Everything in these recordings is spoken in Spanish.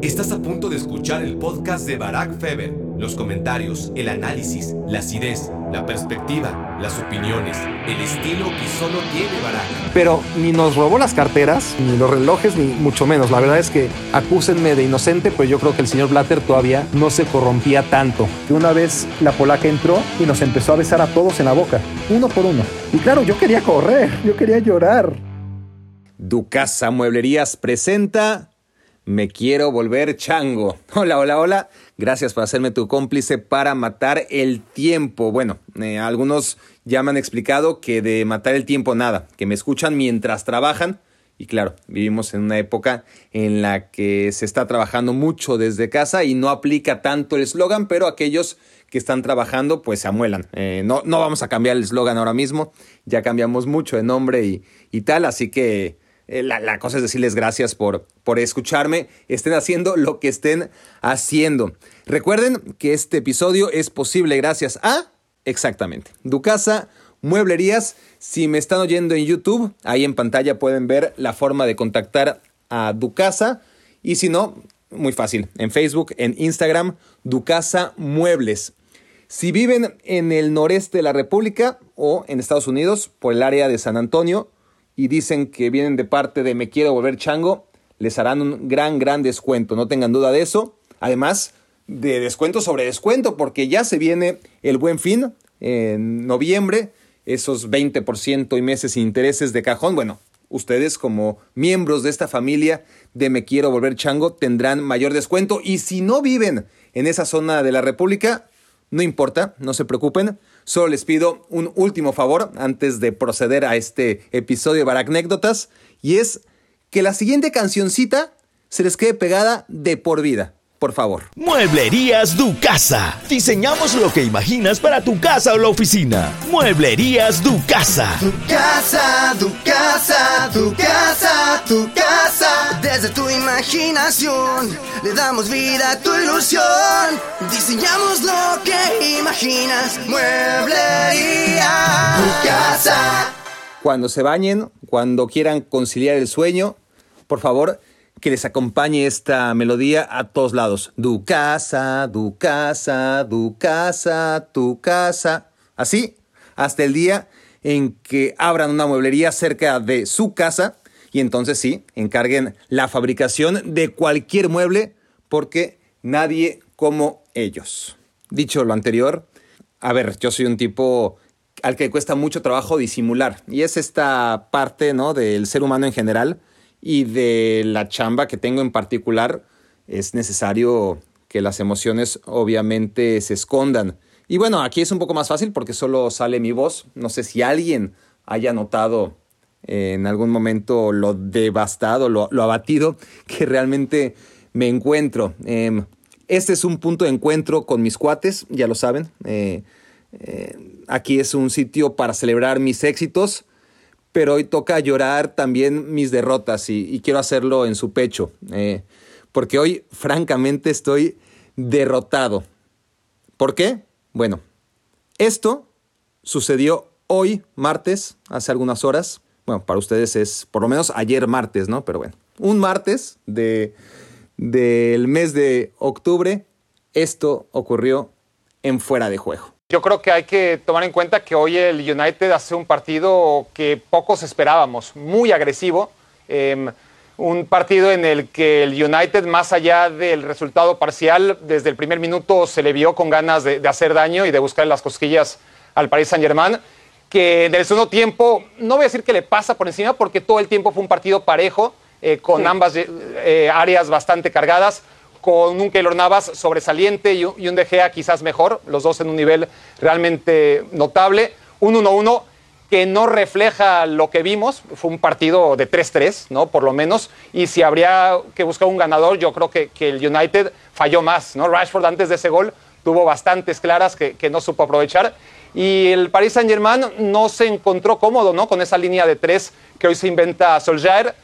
Estás a punto de escuchar el podcast de Barack Feber. Los comentarios, el análisis, la acidez, la perspectiva, las opiniones, el estilo que solo tiene Barack. Pero ni nos robó las carteras, ni los relojes, ni mucho menos. La verdad es que acúsenme de inocente, pero yo creo que el señor Blatter todavía no se corrompía tanto. Que una vez la polaca entró y nos empezó a besar a todos en la boca, uno por uno. Y claro, yo quería correr, yo quería llorar. Ducasa Mueblerías presenta me quiero volver chango. Hola, hola, hola. Gracias por hacerme tu cómplice para matar el tiempo. Bueno, eh, algunos ya me han explicado que de matar el tiempo nada, que me escuchan mientras trabajan. Y claro, vivimos en una época en la que se está trabajando mucho desde casa y no aplica tanto el eslogan, pero aquellos que están trabajando pues se amuelan. Eh, no, no vamos a cambiar el eslogan ahora mismo, ya cambiamos mucho de nombre y, y tal, así que eh, la, cosa es decirles gracias por, por escucharme, estén haciendo lo que estén haciendo. Recuerden que este episodio es posible gracias a, exactamente, Ducasa Mueblerías. Si me están oyendo en YouTube, ahí en pantalla pueden ver la forma de contactar a Ducasa. Y si no, muy fácil, en Facebook, en Instagram, Ducasa Muebles. Si viven en el noreste de la República o en Estados Unidos, por el área de San Antonio, y dicen que vienen de parte de Me Quiero Volver Chango, les harán un gran, gran descuento. No tengan duda de eso. Además, de descuento sobre descuento, porque ya se viene el buen fin en noviembre, esos 20% y meses sin intereses de cajón. Bueno, ustedes como miembros de esta familia de Me Quiero Volver Chango tendrán mayor descuento. Y si no viven en esa zona de la República, no importa, no se preocupen. Solo les pido un último favor antes de proceder a este episodio de anécdotas y es que la siguiente cancioncita se les quede pegada de por vida por favor. Mueblerías Du Casa. Diseñamos lo que imaginas para tu casa o la oficina. Mueblerías Du Casa. Tu casa, tu casa, tu casa, tu casa. Desde tu imaginación le damos vida a tu ilusión. Diseñamos lo que imaginas. Mueblería Tu casa. Cuando se bañen, cuando quieran conciliar el sueño, por favor, que les acompañe esta melodía a todos lados. Du casa, du casa, du casa, tu casa. Así, hasta el día en que abran una mueblería cerca de su casa y entonces sí, encarguen la fabricación de cualquier mueble porque nadie como ellos. Dicho lo anterior, a ver, yo soy un tipo al que cuesta mucho trabajo disimular y es esta parte, ¿no? del ser humano en general y de la chamba que tengo en particular, es necesario que las emociones obviamente se escondan. Y bueno, aquí es un poco más fácil porque solo sale mi voz. No sé si alguien haya notado en algún momento lo devastado, lo, abatido que realmente me encuentro. Em, este es un punto de encuentro con mis cuates, ya lo saben. Eh, eh, aquí es un sitio para celebrar mis éxitos pero hoy toca llorar también mis derrotas y, quiero hacerlo en su pecho, eh, porque hoy francamente estoy derrotado. ¿Por qué? Bueno, esto sucedió hoy, martes, hace algunas horas. Bueno, para ustedes es por lo menos ayer martes, ¿no? Pero bueno, un martes de, del mes de octubre, esto ocurrió en fuera de juego. Yo creo que hay que tomar en cuenta que hoy el United hace un partido que pocos esperábamos, muy agresivo. Em, un partido en el que el United, más allá del resultado parcial, desde el primer minuto se le vio con ganas de, hacer daño y de buscar las cosquillas al Paris Saint-Germain, que en el segundo tiempo, no voy a decir que le pasa por encima, porque todo el tiempo fue un partido parejo, eh, con ambas eh, áreas bastante cargadas con un Keylor Navas sobresaliente y un De Gea quizás mejor, los dos en un nivel realmente notable. Un 1-1 que no refleja lo que vimos, fue un partido de 3-3, ¿no? Por lo menos, y si habría que buscar un ganador, yo creo que, el United falló más, ¿no? Rashford antes de ese gol tuvo bastantes claras que, no supo aprovechar, y el Paris Saint-Germain no se encontró cómodo, ¿no? Con esa línea de tres que hoy se inventa Solskjaer,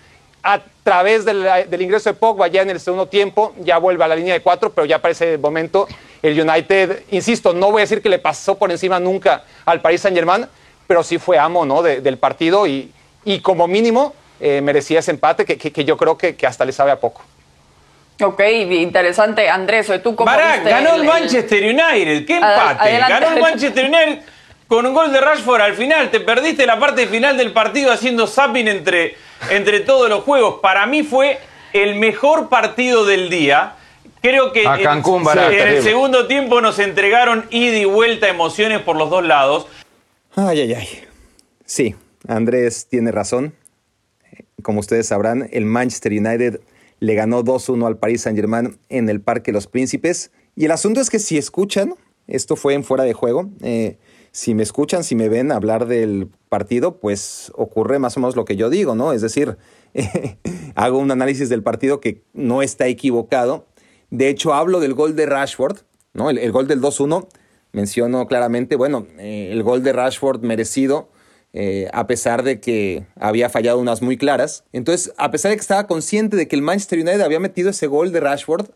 a través del, ingreso de Pogba ya en el segundo tiempo, ya vuelve a la línea de cuatro, pero ya para ese momento el United, insisto, no voy a decir que le pasó por encima nunca al Paris Saint Germain, pero sí fue amo ¿no? del partido y, y como mínimo eh, merecía ese empate que, que, yo creo que, que, hasta le sabe a poco. Ok, interesante. Andrés, ¿tú cómo viste ganó el, el- Manchester United. ¡Qué empate! adelante. Ganó el Manchester United con un gol de Rashford al final. Te perdiste la parte final del partido haciendo zapping entre, entre todos los juegos. Para mí fue el mejor partido del día. Creo que A en- el terrible. segundo tiempo nos entregaron ida y vuelta emociones por los dos lados. Ay, ay, ay. Sí, Andrés tiene razón. Como ustedes sabrán, el Manchester United le ganó 2-1 al Paris Saint-Germain en el Parque Los Príncipes. Y el asunto es que si escuchan, esto fue en fuera de juego, eh, si me escuchan, si me ven hablar del partido, pues ocurre más o menos lo que yo digo, ¿no? Es decir, hago un análisis del partido que no está equivocado. De hecho, hablo del gol de Rashford, ¿no? El, gol del 2-1. Menciono claramente, bueno, eh, el gol de Rashford merecido, eh, a pesar de que había fallado unas muy claras. Entonces, a pesar de que estaba consciente de que el Manchester United había metido ese gol de Rashford,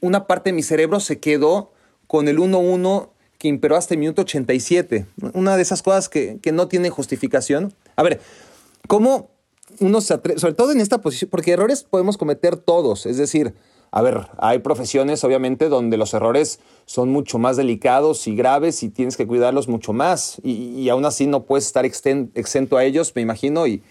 una parte de mi cerebro se quedó con el 1-1 que imperó hasta el minuto 87. Una de esas cosas que, que no tienen justificación. A ver, ¿cómo uno se atreve, sobre todo en esta posición, porque errores podemos cometer todos, es decir, a ver, hay profesiones obviamente donde los errores son mucho más delicados y graves y tienes que cuidarlos mucho más y, y aún así no puedes estar exento a ellos, me imagino, y,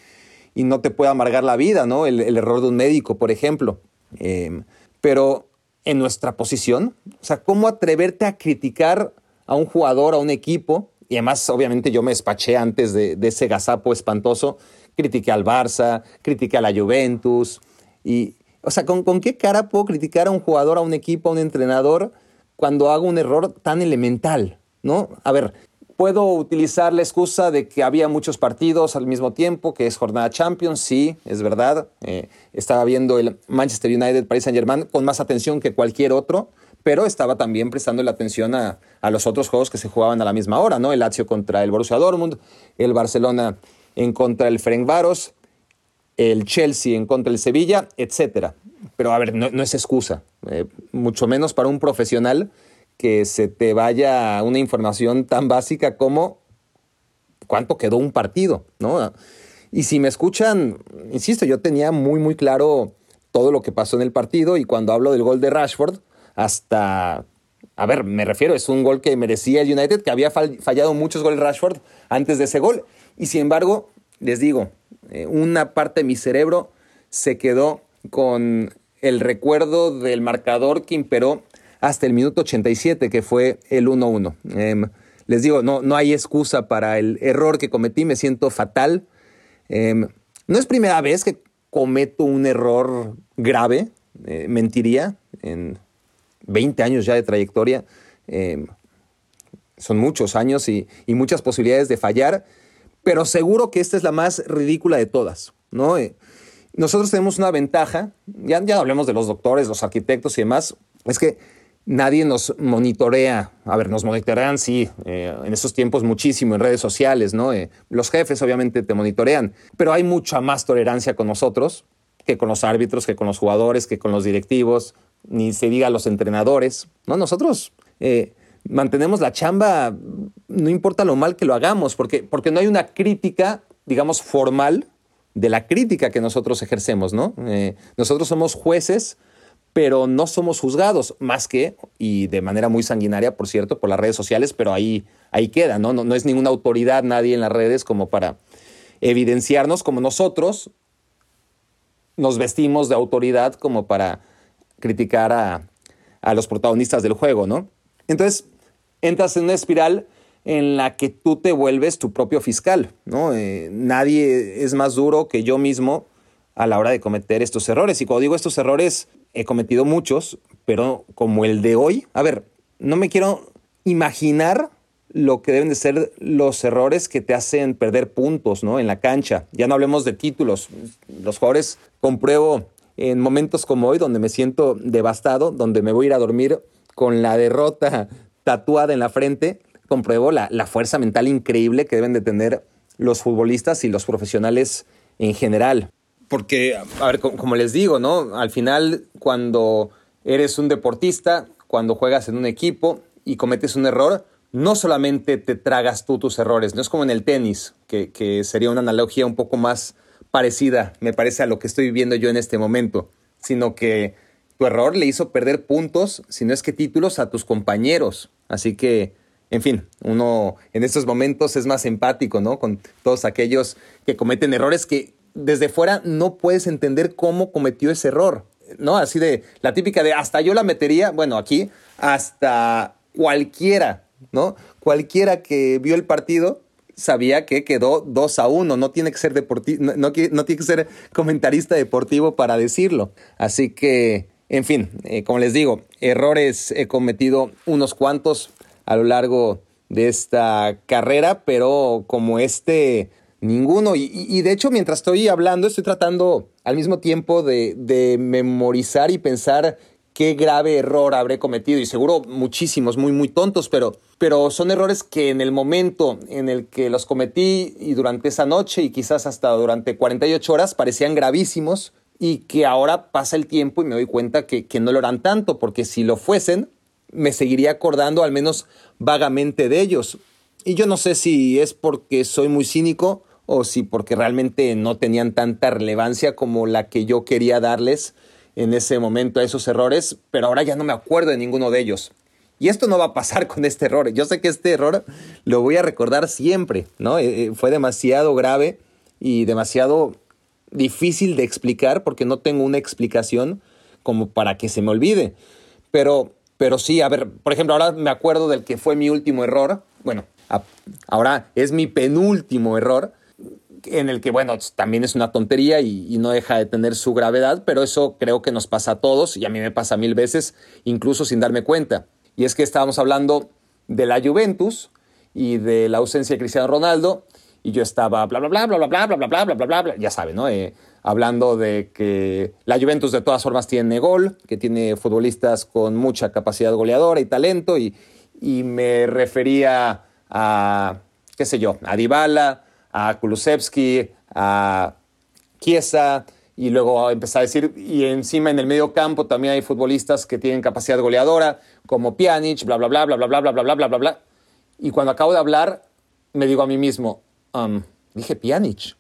y no te puede amargar la vida, ¿no? El, el error de un médico, por ejemplo. Eh, pero en nuestra posición, o sea, ¿cómo atreverte a criticar a un jugador, a un equipo? Y además, obviamente, yo me despaché antes de, ese gazapo espantoso. Critiqué al Barça, critiqué a la Juventus. Y, o sea, ¿con, ¿con qué cara puedo criticar a un jugador, a un equipo, a un entrenador cuando hago un error tan elemental? ¿No? A ver, puedo utilizar la excusa de que había muchos partidos al mismo tiempo, que es jornada Champions, sí, es verdad. Eh, estaba viendo el Manchester United, Paris Saint Germain con más atención que cualquier otro, pero estaba también prestando la atención a, a los otros juegos que se jugaban a la misma hora, ¿no? El Lazio contra el Borussia Dortmund, el Barcelona en contra del Ferencváros, el Chelsea en contra del Sevilla, etcétera. Pero a ver, no, no es excusa, eh, mucho menos para un profesional que se te vaya una información tan básica como cuánto quedó un partido, ¿no? Y si me escuchan, insisto, yo tenía muy, muy claro todo lo que pasó en el partido y cuando hablo del gol de Rashford, hasta, a ver, me refiero, es un gol que merecía el United, que había fall- fallado muchos goles Rashford antes de ese gol. Y sin embargo, les digo, eh, una parte de mi cerebro se quedó con el recuerdo del marcador que imperó hasta el minuto 87, que fue el 1-1. Em, les digo, no, no hay excusa para el error que cometí, me siento fatal. Em, no es primera vez que cometo un error grave, eh, mentiría, en 20 años ya de trayectoria. em, son muchos años y, muchas posibilidades de fallar, pero seguro que esta es la más ridícula de todas, ¿no? Eh, nosotros tenemos una ventaja, ya, ya hablemos de los doctores, los arquitectos y demás, es que nadie nos monitorea. A ver, nos monitorean, sí, eh, en estos tiempos muchísimo en redes sociales, ¿no? Eh, los jefes obviamente te monitorean, pero hay mucha más tolerancia con nosotros que con los árbitros, que con los jugadores, que con los directivos, ni se diga los entrenadores, ¿no? Nosotros eh, mantenemos la chamba, no importa lo mal que lo hagamos, porque, porque no hay una crítica, digamos, formal de la crítica que nosotros ejercemos, ¿no? Eh, nosotros somos jueces, pero no somos juzgados, más que, y de manera muy sanguinaria, por cierto, por las redes sociales, pero ahí, ahí queda, ¿no? ¿no? No es ninguna autoridad nadie en las redes como para evidenciarnos como nosotros nos vestimos de autoridad como para criticar a, a los protagonistas del juego, ¿no? Entonces, entras en una espiral en la que tú te vuelves tu propio fiscal, ¿no? Eh, nadie es más duro que yo mismo a la hora de cometer estos errores. Y cuando digo estos errores, he cometido muchos, pero como el de hoy, a ver, no me quiero imaginar lo que deben de ser los errores que te hacen perder puntos, ¿no? En la cancha. Ya no hablemos de títulos. Los jugadores compruebo en momentos como hoy, donde me siento devastado, donde me voy a ir a dormir con la derrota tatuada en la frente, compruebo la, la fuerza mental increíble que deben de tener los futbolistas y los profesionales en general. Porque, a ver, co- como les digo, ¿no? Al final, cuando eres un deportista, cuando juegas en un equipo y cometes un error, no solamente te tragas tú tus errores, no es como en el tenis, que, que sería una analogía un poco más parecida, me parece, a lo que estoy viviendo yo en este momento, sino que tu error le hizo perder puntos, si no es que títulos, a tus compañeros. Así que, en fin, uno en estos momentos es más empático, ¿no? Con todos aquellos que cometen errores que desde fuera no puedes entender cómo cometió ese error, ¿no? Así de la típica de hasta yo la metería, bueno, aquí hasta cualquiera, ¿no? Cualquiera que vio el partido sabía que quedó 2 a 1. No tiene que ser no, no, tiene que ser comentarista deportivo para decirlo. Así que, en fin, eh, como les digo, errores he cometido unos cuantos a lo largo de esta carrera, pero como este, ninguno. Y, de hecho, mientras estoy hablando, estoy tratando al mismo tiempo de, de memorizar y pensar qué grave error habré cometido y seguro muchísimos, muy, muy tontos, pero, pero son errores que en el momento en el que los cometí y durante esa noche y quizás hasta durante 48 horas parecían gravísimos y que ahora pasa el tiempo y me doy cuenta que, que no lo eran tanto, porque si lo fuesen, me seguiría acordando al menos vagamente de ellos. Y yo no sé si es porque soy muy cínico o si porque realmente no tenían tanta relevancia como la que yo quería darles en ese momento a esos errores, pero ahora ya no me acuerdo de ninguno de ellos. Y esto no va a pasar con este error. Yo sé que este error lo voy a recordar siempre, ¿no? Eh, eh, fue demasiado grave y demasiado difícil de explicar porque no tengo una explicación como para que se me olvide. Pero, pero sí, a ver, por ejemplo, ahora me acuerdo del que fue mi último error. Bueno, ahora es mi penúltimo error en el que, bueno, también es una tontería y, no deja de tener su gravedad, pero eso creo que nos pasa a todos y a mí me pasa mil veces, incluso sin darme cuenta. Y es que estábamos hablando de la Juventus y de la ausencia de Cristiano Ronaldo y yo estaba bla, bla, bla, bla, bla, bla, bla, bla, bla, bla, bla, bla, ya saben, ¿no? hablando de que la Juventus de todas formas tiene gol, que tiene futbolistas con mucha capacidad goleadora y talento y, y me refería a, qué sé yo, a Dybala, a Kulusevski, a Chiesa, y luego empezar a decir, y encima en el medio campo también hay futbolistas que tienen capacidad goleadora, como Pjanic, bla, bla, bla, bla, bla, bla, bla, bla, bla, bla, bla, bla. Y cuando acabo de hablar, me digo a mí mismo, dije Pjanic.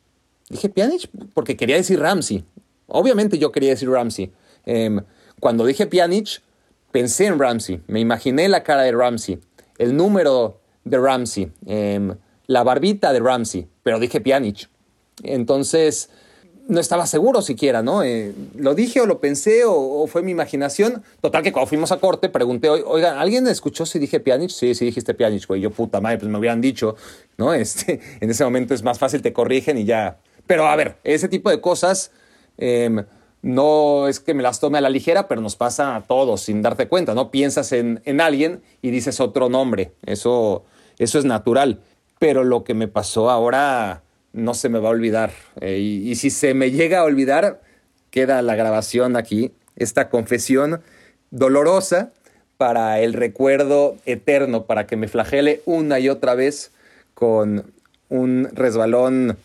Dije Pjanic porque quería decir Ramsey. Obviamente yo quería decir Ramsey. cuando dije Pjanic, pensé en Ramsey. Me imaginé la cara de Ramsey, el número de Ramsey la barbita de Ramsey, pero dije Pjanic. Entonces, no estaba seguro siquiera, ¿no? Eh, ¿Lo dije o lo pensé o, fue mi imaginación? Total que cuando fuimos a corte pregunté, oigan, ¿alguien escuchó si dije Pjanic? Sí, sí dijiste Pjanic, güey. Yo, puta madre, pues me hubieran dicho, ¿no? Este, en ese momento es más fácil, te corrigen y ya. Pero a ver, ese tipo de cosas em, no es que me las tome a la ligera, pero nos pasa a todos sin darte cuenta, ¿no? Piensas en, en alguien y dices otro nombre. Eso, eso es natural pero lo que me pasó ahora no se me va a olvidar. Eh, y, si se me llega a olvidar, queda la grabación aquí, esta confesión dolorosa para el recuerdo eterno, para que me flagele una y otra vez con un resbalón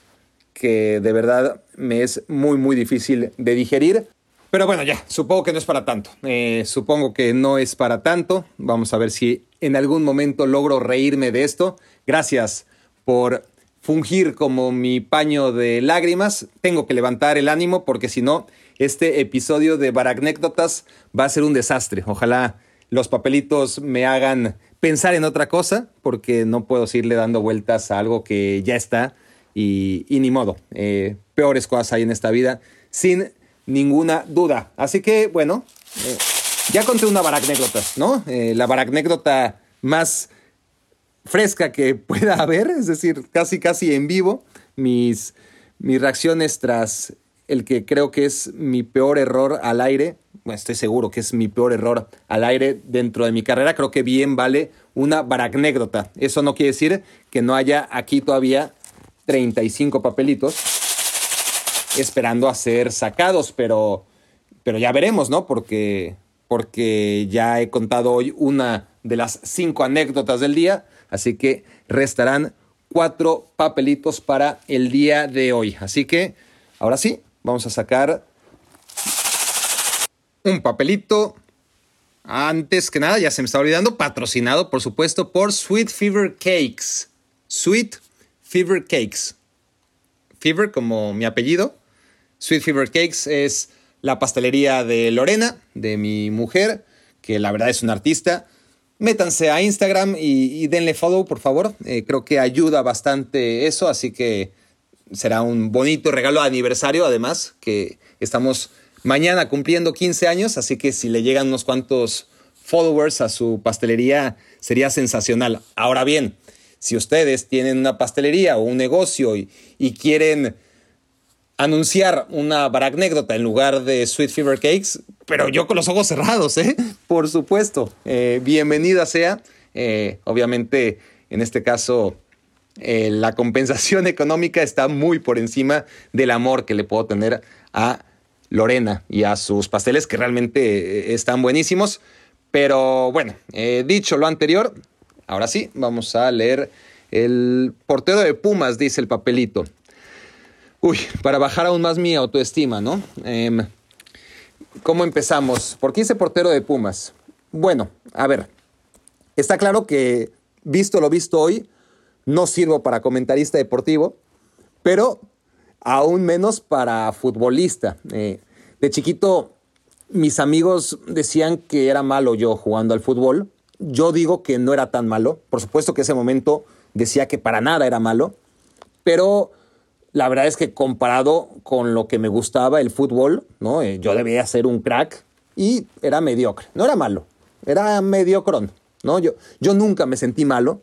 que de verdad me es muy, muy difícil de digerir. Pero bueno, ya, supongo que no es para tanto. Eh, supongo que no es para tanto. Vamos a ver si en algún momento logro reírme de esto. Gracias por fungir como mi paño de lágrimas. Tengo que levantar el ánimo porque si no, este episodio de Baracnécdotas va a ser un desastre. Ojalá los papelitos me hagan pensar en otra cosa porque no puedo seguirle dando vueltas a algo que ya está y, ni modo. Eh, peores cosas hay en esta vida sin ninguna duda. Así que, bueno, eh, ya conté una baracnécdotas, ¿no? Eh, la baracnécdota más fresca que pueda haber, es decir, casi casi en vivo, mis, mis reacciones tras el que creo que es mi peor error al aire, bueno, estoy seguro que es mi peor error al aire dentro de mi carrera, creo que bien vale una baracnécdota. Eso no quiere decir que no haya aquí todavía 35 papelitos esperando a ser sacados, pero, pero ya veremos, ¿no? Porque, porque ya he contado hoy una de las cinco anécdotas del día Así que restarán cuatro papelitos para el día de hoy. Así que ahora sí, vamos a sacar un papelito. Antes que nada, ya se me está olvidando, patrocinado por supuesto por Sweet Fever Cakes. Sweet Fever Cakes. Fever como mi apellido. Sweet Fever Cakes es la pastelería de Lorena, de mi mujer, que la verdad es una artista. Métanse a Instagram y, denle follow, por favor. Eh, creo que ayuda bastante eso, así que será un bonito regalo de aniversario, además, que estamos mañana cumpliendo 15 años, así que si le llegan unos cuantos followers a su pastelería, sería sensacional. Ahora bien, si ustedes tienen una pastelería o un negocio y, quieren anunciar una baracnécdota en lugar de Sweet Fever Cakes, pero yo con los ojos cerrados, ¿eh? Por supuesto. Eh, bienvenida sea. Eh, obviamente, en este caso, eh, la compensación económica está muy por encima del amor que le puedo tener a Lorena y a sus pasteles, que realmente están buenísimos. Pero bueno, dicho lo anterior, Ahora sí, vamos a leer el portero de Pumas, dice el papelito. Uy, para bajar aún más mi autoestima, ¿no? Em, ¿Cómo empezamos? ¿Por qué hice portero de Pumas? Bueno, a ver, está claro que, visto lo visto hoy, no sirvo para comentarista deportivo, pero aún menos para futbolista. Eh, de chiquito, mis amigos decían que era malo yo jugando al fútbol, yo digo que no era tan malo. Por supuesto que ese momento decía que para nada era malo, pero la verdad es que comparado con lo que me gustaba el fútbol, ¿no? Eh, yo debía ser un crack y era mediocre. No era malo, era mediocrón, ¿no? Yo, yo nunca me sentí malo.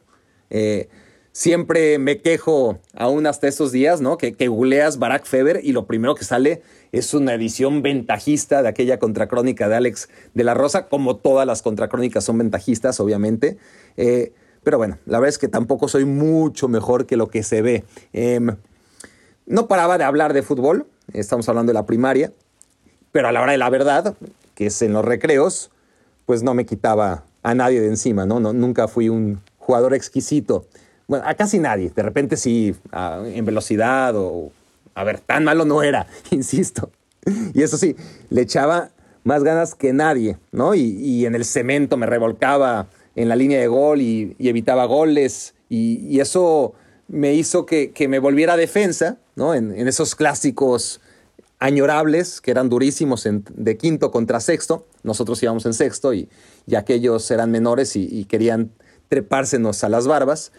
Eh, siempre me quejo aún hasta esos días, ¿no? Que, que googleas Barack Feber y lo primero que sale es una edición ventajista de aquella contracrónica de Alex de la Rosa, como todas las contracrónicas son ventajistas, obviamente. Eh, pero bueno, la verdad es que tampoco soy mucho mejor que lo que se ve. Em, no paraba de hablar de fútbol, estamos hablando de la primaria, pero a la hora de la verdad, que es en los recreos, pues no me quitaba a nadie de encima, ¿no? no nunca fui un jugador exquisito. Bueno, a casi nadie. De repente sí, en velocidad o a ver, tan malo no era, insisto. Y eso sí, le echaba más ganas que nadie, ¿no? Y, en el cemento me revolcaba en la línea de gol y, evitaba goles. Y, eso me hizo que, me volviera a defensa, ¿no? En, esos clásicos añorables que eran durísimos de quinto contra sexto. Nosotros íbamos en sexto y, y aquellos eran menores y, y querían trepársenos a las barbas.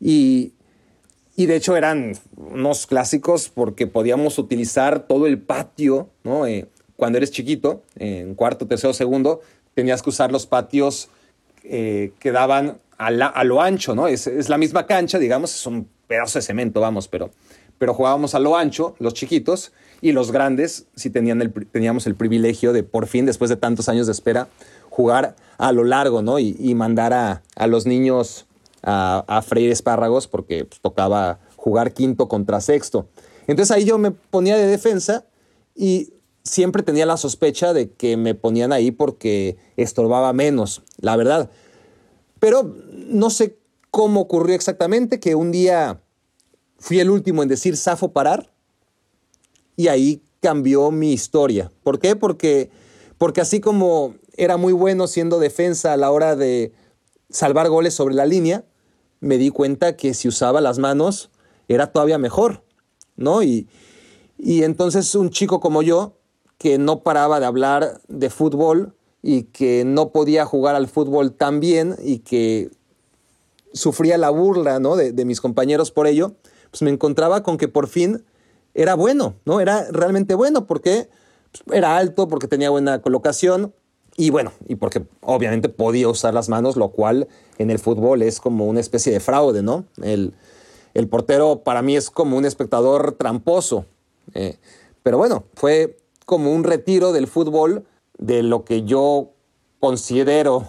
Y, y de hecho eran unos clásicos porque podíamos utilizar todo el patio, ¿no? Eh, cuando eres chiquito, en cuarto, tercero, segundo, tenías que usar los patios eh, que daban a, lo ancho, ¿no? Es, es, la misma cancha, digamos, es un pedazo de cemento, vamos, pero, pero jugábamos a lo ancho, los chiquitos, y los grandes sí tenían el, teníamos el privilegio de, por fin, después de tantos años de espera, jugar a lo largo, ¿no? Y, y mandar a, a los niños a, freír espárragos porque pues, tocaba jugar quinto contra sexto. Entonces ahí yo me ponía de defensa y siempre tenía la sospecha de que me ponían ahí porque estorbaba menos, la verdad. Pero no sé cómo ocurrió exactamente que un día fui el último en decir Safo parar y ahí cambió mi historia. ¿Por qué? Porque, porque así como era muy bueno siendo defensa a la hora de salvar goles sobre la línea, me di cuenta que si usaba las manos era todavía mejor, ¿no? Y, y entonces un chico como yo, que no paraba de hablar de fútbol y que no podía jugar al fútbol tan bien y que sufría la burla ¿no? de, mis compañeros por ello, pues me encontraba con que por fin era bueno, ¿no? Era realmente bueno porque pues, era alto, porque tenía buena colocación, y bueno, y porque obviamente podía usar las manos, lo cual en el fútbol es como una especie de fraude, ¿no? El, portero para mí es como un espectador tramposo. Eh, pero bueno, fue como un retiro del fútbol de lo que yo considero,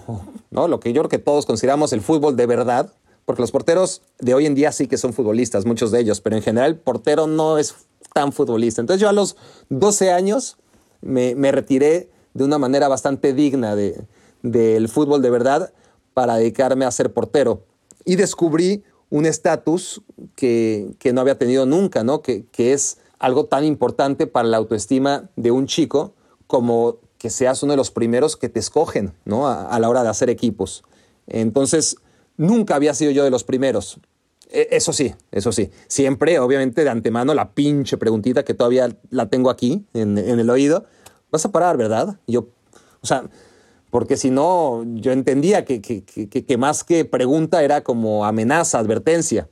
¿no? Lo que yo creo que todos consideramos el fútbol de verdad, porque los porteros de hoy en día sí que son futbolistas, muchos de ellos, pero en general el portero no es tan futbolista. Entonces yo a los 12 años me, me retiré de una manera bastante digna del de, fútbol de verdad para dedicarme a ser portero. Y descubrí un estatus que, no había tenido nunca, ¿no? Que, que es algo tan importante para la autoestima de un chico como que seas uno de los primeros que te escogen ¿no? a, la hora de hacer equipos. Entonces, nunca había sido yo de los primeros. E, eso sí, eso sí. Siempre, obviamente, de antemano, la pinche preguntita que todavía la tengo aquí en, en el oído vas a parar, ¿verdad? Yo, o sea, porque si no, yo entendía que, que, que, que, más que pregunta era como amenaza, advertencia.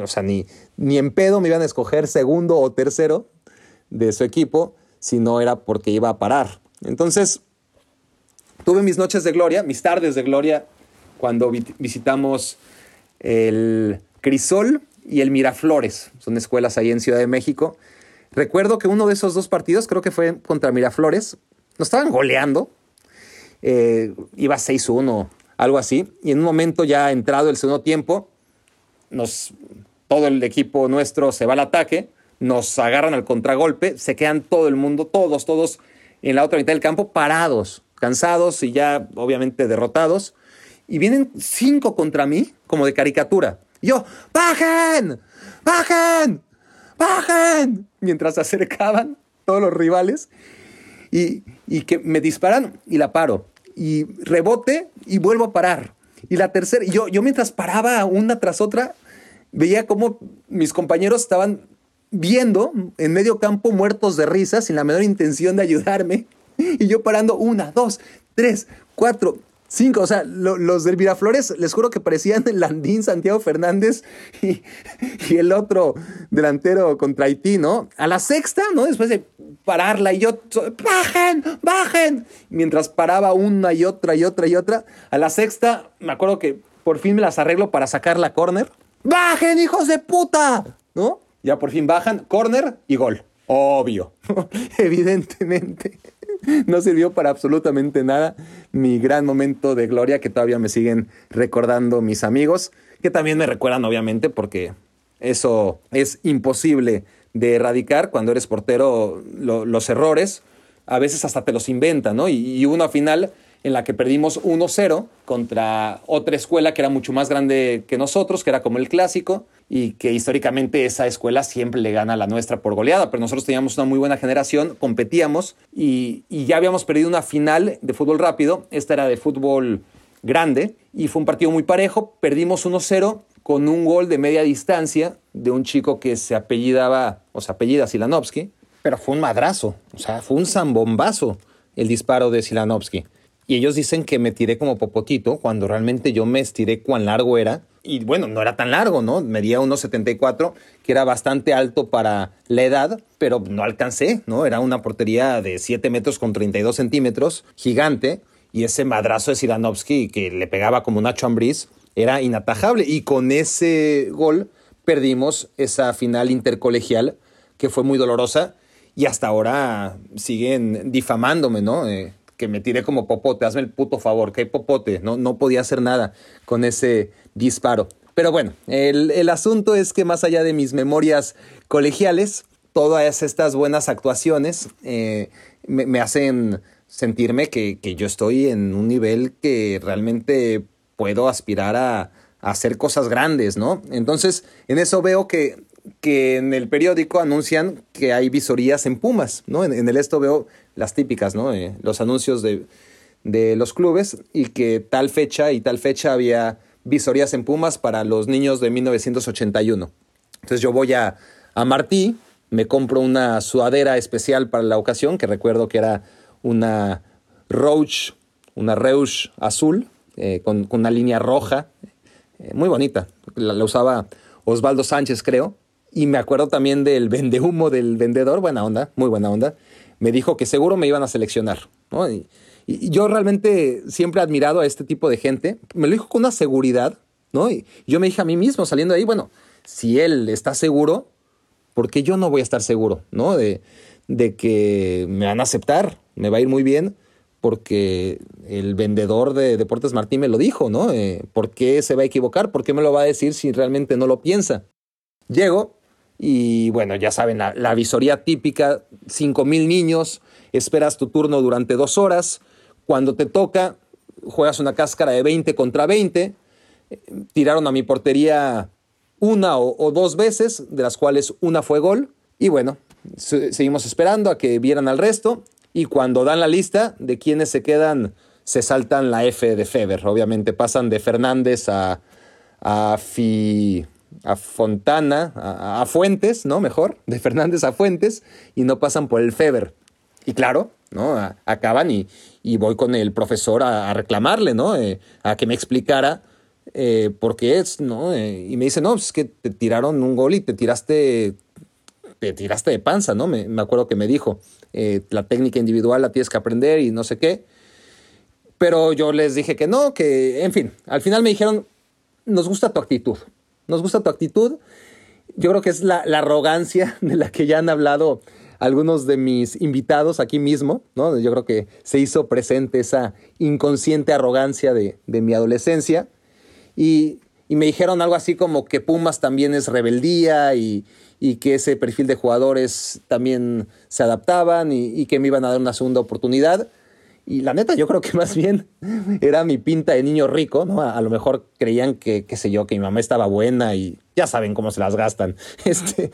O sea, ni, ni en pedo me iban a escoger segundo o tercero de su equipo, si no era porque iba a parar. Entonces, tuve mis noches de gloria, mis tardes de gloria, cuando visitamos el Crisol y el Miraflores. Son escuelas ahí en Ciudad de México. Recuerdo que uno de esos dos partidos, creo que fue contra Miraflores, nos estaban goleando. Eh, iba 6-1, algo así. Y en un momento ya entrado el segundo tiempo, nos, todo el equipo nuestro se va al ataque, nos agarran al contragolpe, se quedan todo el mundo, todos, todos en la otra mitad del campo, parados, cansados y ya obviamente derrotados. Y vienen cinco contra mí, como de caricatura. Y yo, ¡bajen! ¡bajen! ¡bajen! Mientras se acercaban todos los rivales y, y que me disparan y la paro. Y rebote y vuelvo a parar. Y la tercera, yo, yo mientras paraba una tras otra, veía cómo mis compañeros estaban viendo en medio campo muertos de risa sin la menor intención de ayudarme. Y yo parando una, dos, tres, cuatro, cinco. O sea, los del Miraflores, les juro que parecían Landín, Santiago Fernández y, y, el otro delantero contra Haití, ¿no? A la sexta, ¿no? Después de pararla y yo, bajen, bajen. Mientras paraba una y otra y otra y otra. A la sexta, me acuerdo que por fin me las arreglo para sacar la corner. ¡Bajen, hijos de puta! ¿No? Ya por fin bajan, corner y gol. Obvio. Evidentemente. No sirvió para absolutamente nada mi gran momento de gloria que todavía me siguen recordando mis amigos, que también me recuerdan obviamente porque eso es imposible de erradicar cuando eres portero los errores, a veces hasta te los inventan, ¿no? Y, y uno al final en la que perdimos 1-0 contra otra escuela que era mucho más grande que nosotros, que era como el clásico, y que históricamente esa escuela siempre le gana a la nuestra por goleada, pero nosotros teníamos una muy buena generación, competíamos y, ya habíamos perdido una final de fútbol rápido, esta era de fútbol grande, y fue un partido muy parejo, perdimos 1-0 con un gol de media distancia de un chico que se apellidaba, o sea, apellida Silanovsky, pero fue un madrazo, o sea, fue un zambombazo el disparo de Silanovsky. Y ellos dicen que me tiré como popotito cuando realmente yo me estiré cuán largo era. Y bueno, no era tan largo, ¿no? Medía 1,74, que era bastante alto para la edad, pero no alcancé, ¿no? Era una portería de 7 metros con 32 centímetros, gigante. Y ese madrazo de Sidanovsky que le pegaba como Nacho Ambriz era inatajable. Y con ese gol perdimos esa final intercolegial que fue muy dolorosa y hasta ahora siguen difamándome, ¿no? Eh, que me tiré como popote, hazme el puto favor, que popote, no, no podía hacer nada con ese disparo. Pero bueno, el, asunto es que más allá de mis memorias colegiales, todas estas buenas actuaciones eh, me, hacen sentirme que, yo estoy en un nivel que realmente puedo aspirar a, hacer cosas grandes, ¿no? Entonces, en eso veo que, que en el periódico anuncian que hay visorías en Pumas, ¿no? En el esto veo las típicas, ¿no? Eh, los anuncios de, los clubes y que tal fecha y tal fecha había visorías en Pumas para los niños de 1981. Entonces yo voy a, a Martí, me compro una sudadera especial para la ocasión, que recuerdo que era una Roach, una Reusch azul, eh, con, una línea roja, eh, muy bonita. La, la, usaba Osvaldo Sánchez, creo. Y me acuerdo también del vendehumo del vendedor, buena onda, muy buena onda me dijo que seguro me iban a seleccionar. Y, yo realmente siempre he admirado a este tipo de gente. Me lo dijo con una seguridad, ¿no? Y yo me dije a mí mismo saliendo de ahí, bueno, si él está seguro, ¿por qué yo no voy a estar seguro, ¿no? De, de que me van a aceptar, me va a ir muy bien, porque el vendedor de Deportes Martín me lo dijo, ¿no? Eh, ¿Por qué se va a equivocar? ¿Por qué me lo va a decir si realmente no lo piensa? Llego, y bueno, ya saben, la, visoría típica, 5 mil niños, esperas tu turno durante dos horas, cuando te toca, juegas una cáscara de 20 contra 20, tiraron a mi portería una o, dos veces, de las cuales una fue gol, y bueno, seguimos esperando a que vieran al resto, y cuando dan la lista de quienes se quedan, se saltan la F de Feber, obviamente pasan de Fernández a, a Fi a Fontana, a, Fuentes, ¿no? Mejor, de Fernández a Fuentes, y no pasan por el Feber. y claro, ¿no? acaban y, y, voy con el profesor a, reclamarle, ¿no? Eh, a que me explicara eh, por qué es, ¿no? Eh, y me dice, no, pues es que te tiraron un gol y te tiraste, te tiraste de panza, ¿no? Me, me acuerdo que me dijo, la técnica individual la tienes que aprender y no sé qué. Pero yo les dije que no, que, en fin, al final me dijeron, nos gusta tu actitud, nos gusta tu actitud. Yo creo que es la, arrogancia de la que ya han hablado algunos de mis invitados aquí mismo, ¿no? Yo creo que se hizo presente esa inconsciente arrogancia de, mi adolescencia. Y, me dijeron algo así como que Pumas también es rebeldía y, que ese perfil de jugadores también se adaptaban y que me iban a dar una segunda oportunidad. Y la neta, yo creo que más bien era mi pinta de niño rico, ¿no? A, lo mejor creían que, qué sé yo, que mi mamá estaba buena y ya saben cómo se las gastan. Este,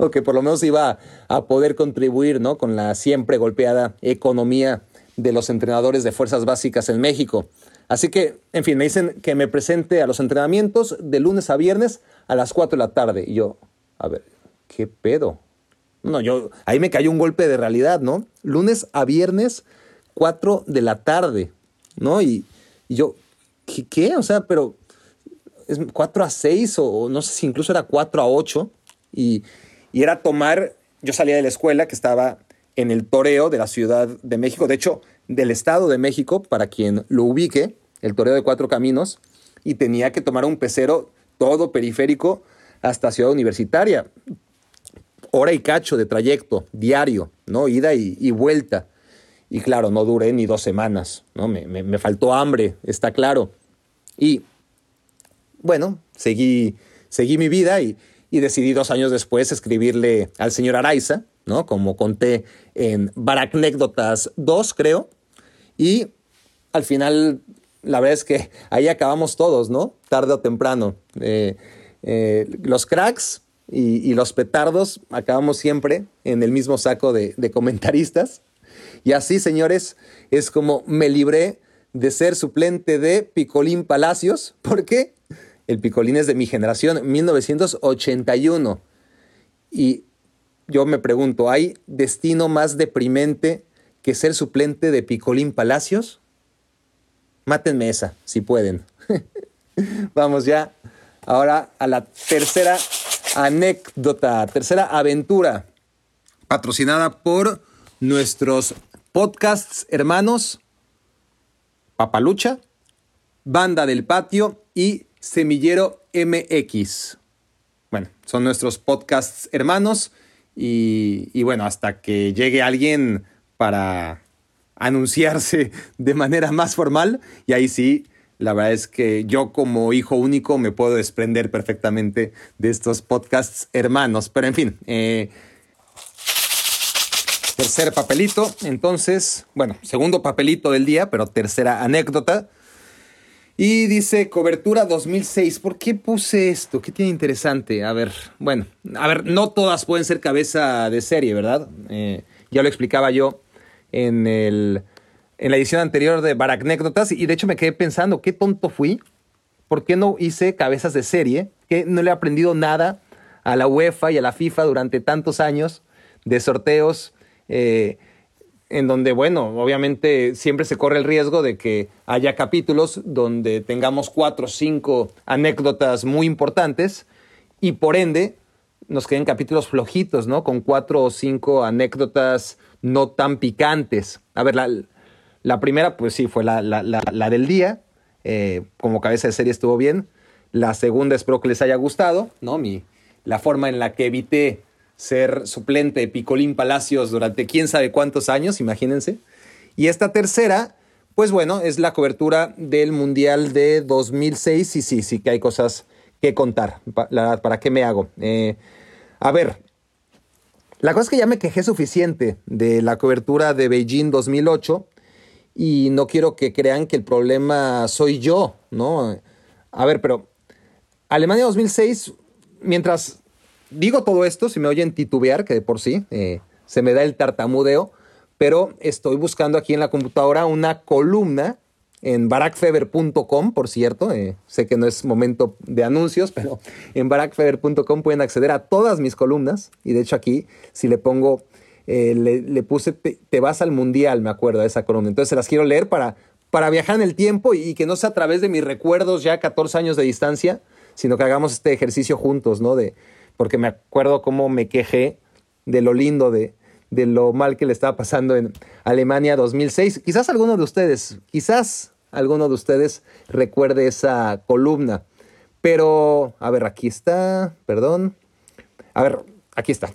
o que por lo menos iba a poder contribuir, ¿no? Con la siempre golpeada economía de los entrenadores de fuerzas básicas en México. Así que, en fin, me dicen que me presente a los entrenamientos de lunes a viernes a las 4 de la tarde. Y yo, a ver, ¿qué pedo? No, yo, ahí me cayó un golpe de realidad, ¿no? Lunes a viernes 4 de la tarde, ¿no? Y, yo, ¿qué, O sea, pero es 4 a 6 o no sé si incluso era 4 a 8 y, y era tomar, yo salía de la escuela que estaba en el toreo de la Ciudad de México, de hecho, del Estado de México, para quien lo ubique, el toreo de cuatro caminos, y tenía que tomar un pecero todo periférico hasta Ciudad Universitaria. Hora y cacho de trayecto diario, ¿no? Ida y, y vuelta. Y claro, no duré ni dos semanas, ¿no? Me, faltó hambre, está claro. Y bueno, seguí, seguí mi vida y, decidí dos años después escribirle al señor Araiza, ¿no? Como conté en Baracnécdotas 2, creo. Y al final, la verdad es que ahí acabamos todos, ¿no? Tarde o temprano. Eh, eh, los cracks y, los petardos acabamos siempre en el mismo saco de comentaristas. Y así, señores, es como me libré de ser suplente de Picolín Palacios. ¿Por qué? El Picolín es de mi generación, 1981. Y yo me pregunto, ¿hay destino más deprimente que ser suplente de Picolín Palacios? Mátenme esa, si pueden. Vamos ya ahora a la tercera anécdota, tercera aventura, patrocinada por nuestros podcasts hermanos Papalucha, Banda del Patio y Semillero MX. Bueno, son nuestros podcasts hermanos y, bueno, hasta que llegue alguien para anunciarse de manera más formal y ahí sí, la verdad es que yo como hijo único me puedo desprender perfectamente de estos podcasts hermanos. Pero en fin, eh, Tercer papelito, entonces, bueno, segundo papelito del día, pero tercera anécdota. Y dice cobertura 2006. ¿Por qué puse esto? ¿Qué tiene interesante? A ver, bueno, a ver, no todas pueden ser cabeza de serie, ¿verdad? Eh, ya lo explicaba yo en, el, en la edición anterior de Baracnécdotas y de hecho me quedé pensando, qué tonto fui. ¿Por qué no hice cabezas de serie? Que no le he aprendido nada a la UEFA y a la FIFA durante tantos años de sorteos eh, en donde, bueno, obviamente siempre se corre el riesgo de que haya capítulos donde tengamos cuatro o cinco anécdotas muy importantes y por ende nos queden capítulos flojitos, ¿no? Con cuatro o cinco anécdotas no tan picantes. A ver, la, primera, pues sí, fue la, la, del día. Eh, como cabeza de serie estuvo bien. La segunda espero que les haya gustado, ¿no? Mi, la forma en la que evité ser suplente de Picolín Palacios durante quién sabe cuántos años, imagínense. Y esta tercera, pues bueno, es la cobertura del Mundial de 2006 y sí, sí que hay cosas que contar. ¿Para, qué me hago? Eh, a ver, la cosa es que ya me quejé suficiente de la cobertura de Beijing 2008 y no quiero que crean que el problema soy yo, ¿no? A ver, pero Alemania 2006, mientras digo todo esto, si me oyen titubear, que de por sí eh, se me da el tartamudeo, pero estoy buscando aquí en la computadora una columna en barackfeber.com, por cierto. Eh, sé que no es momento de anuncios, pero en barackfeber.com pueden acceder a todas mis columnas. Y de hecho aquí, si le pongo eh, le, puse te, vas al mundial, me acuerdo de esa columna. Entonces se las quiero leer para, para viajar en el tiempo y, que no sea a través de mis recuerdos ya 14 años de distancia, sino que hagamos este ejercicio juntos, ¿no? De, porque me acuerdo cómo me quejé de lo lindo de, de lo mal que le estaba pasando en Alemania 2006. Quizás alguno de ustedes, quizás alguno de ustedes recuerde esa columna. Pero, a ver, aquí está, perdón. A ver, aquí está.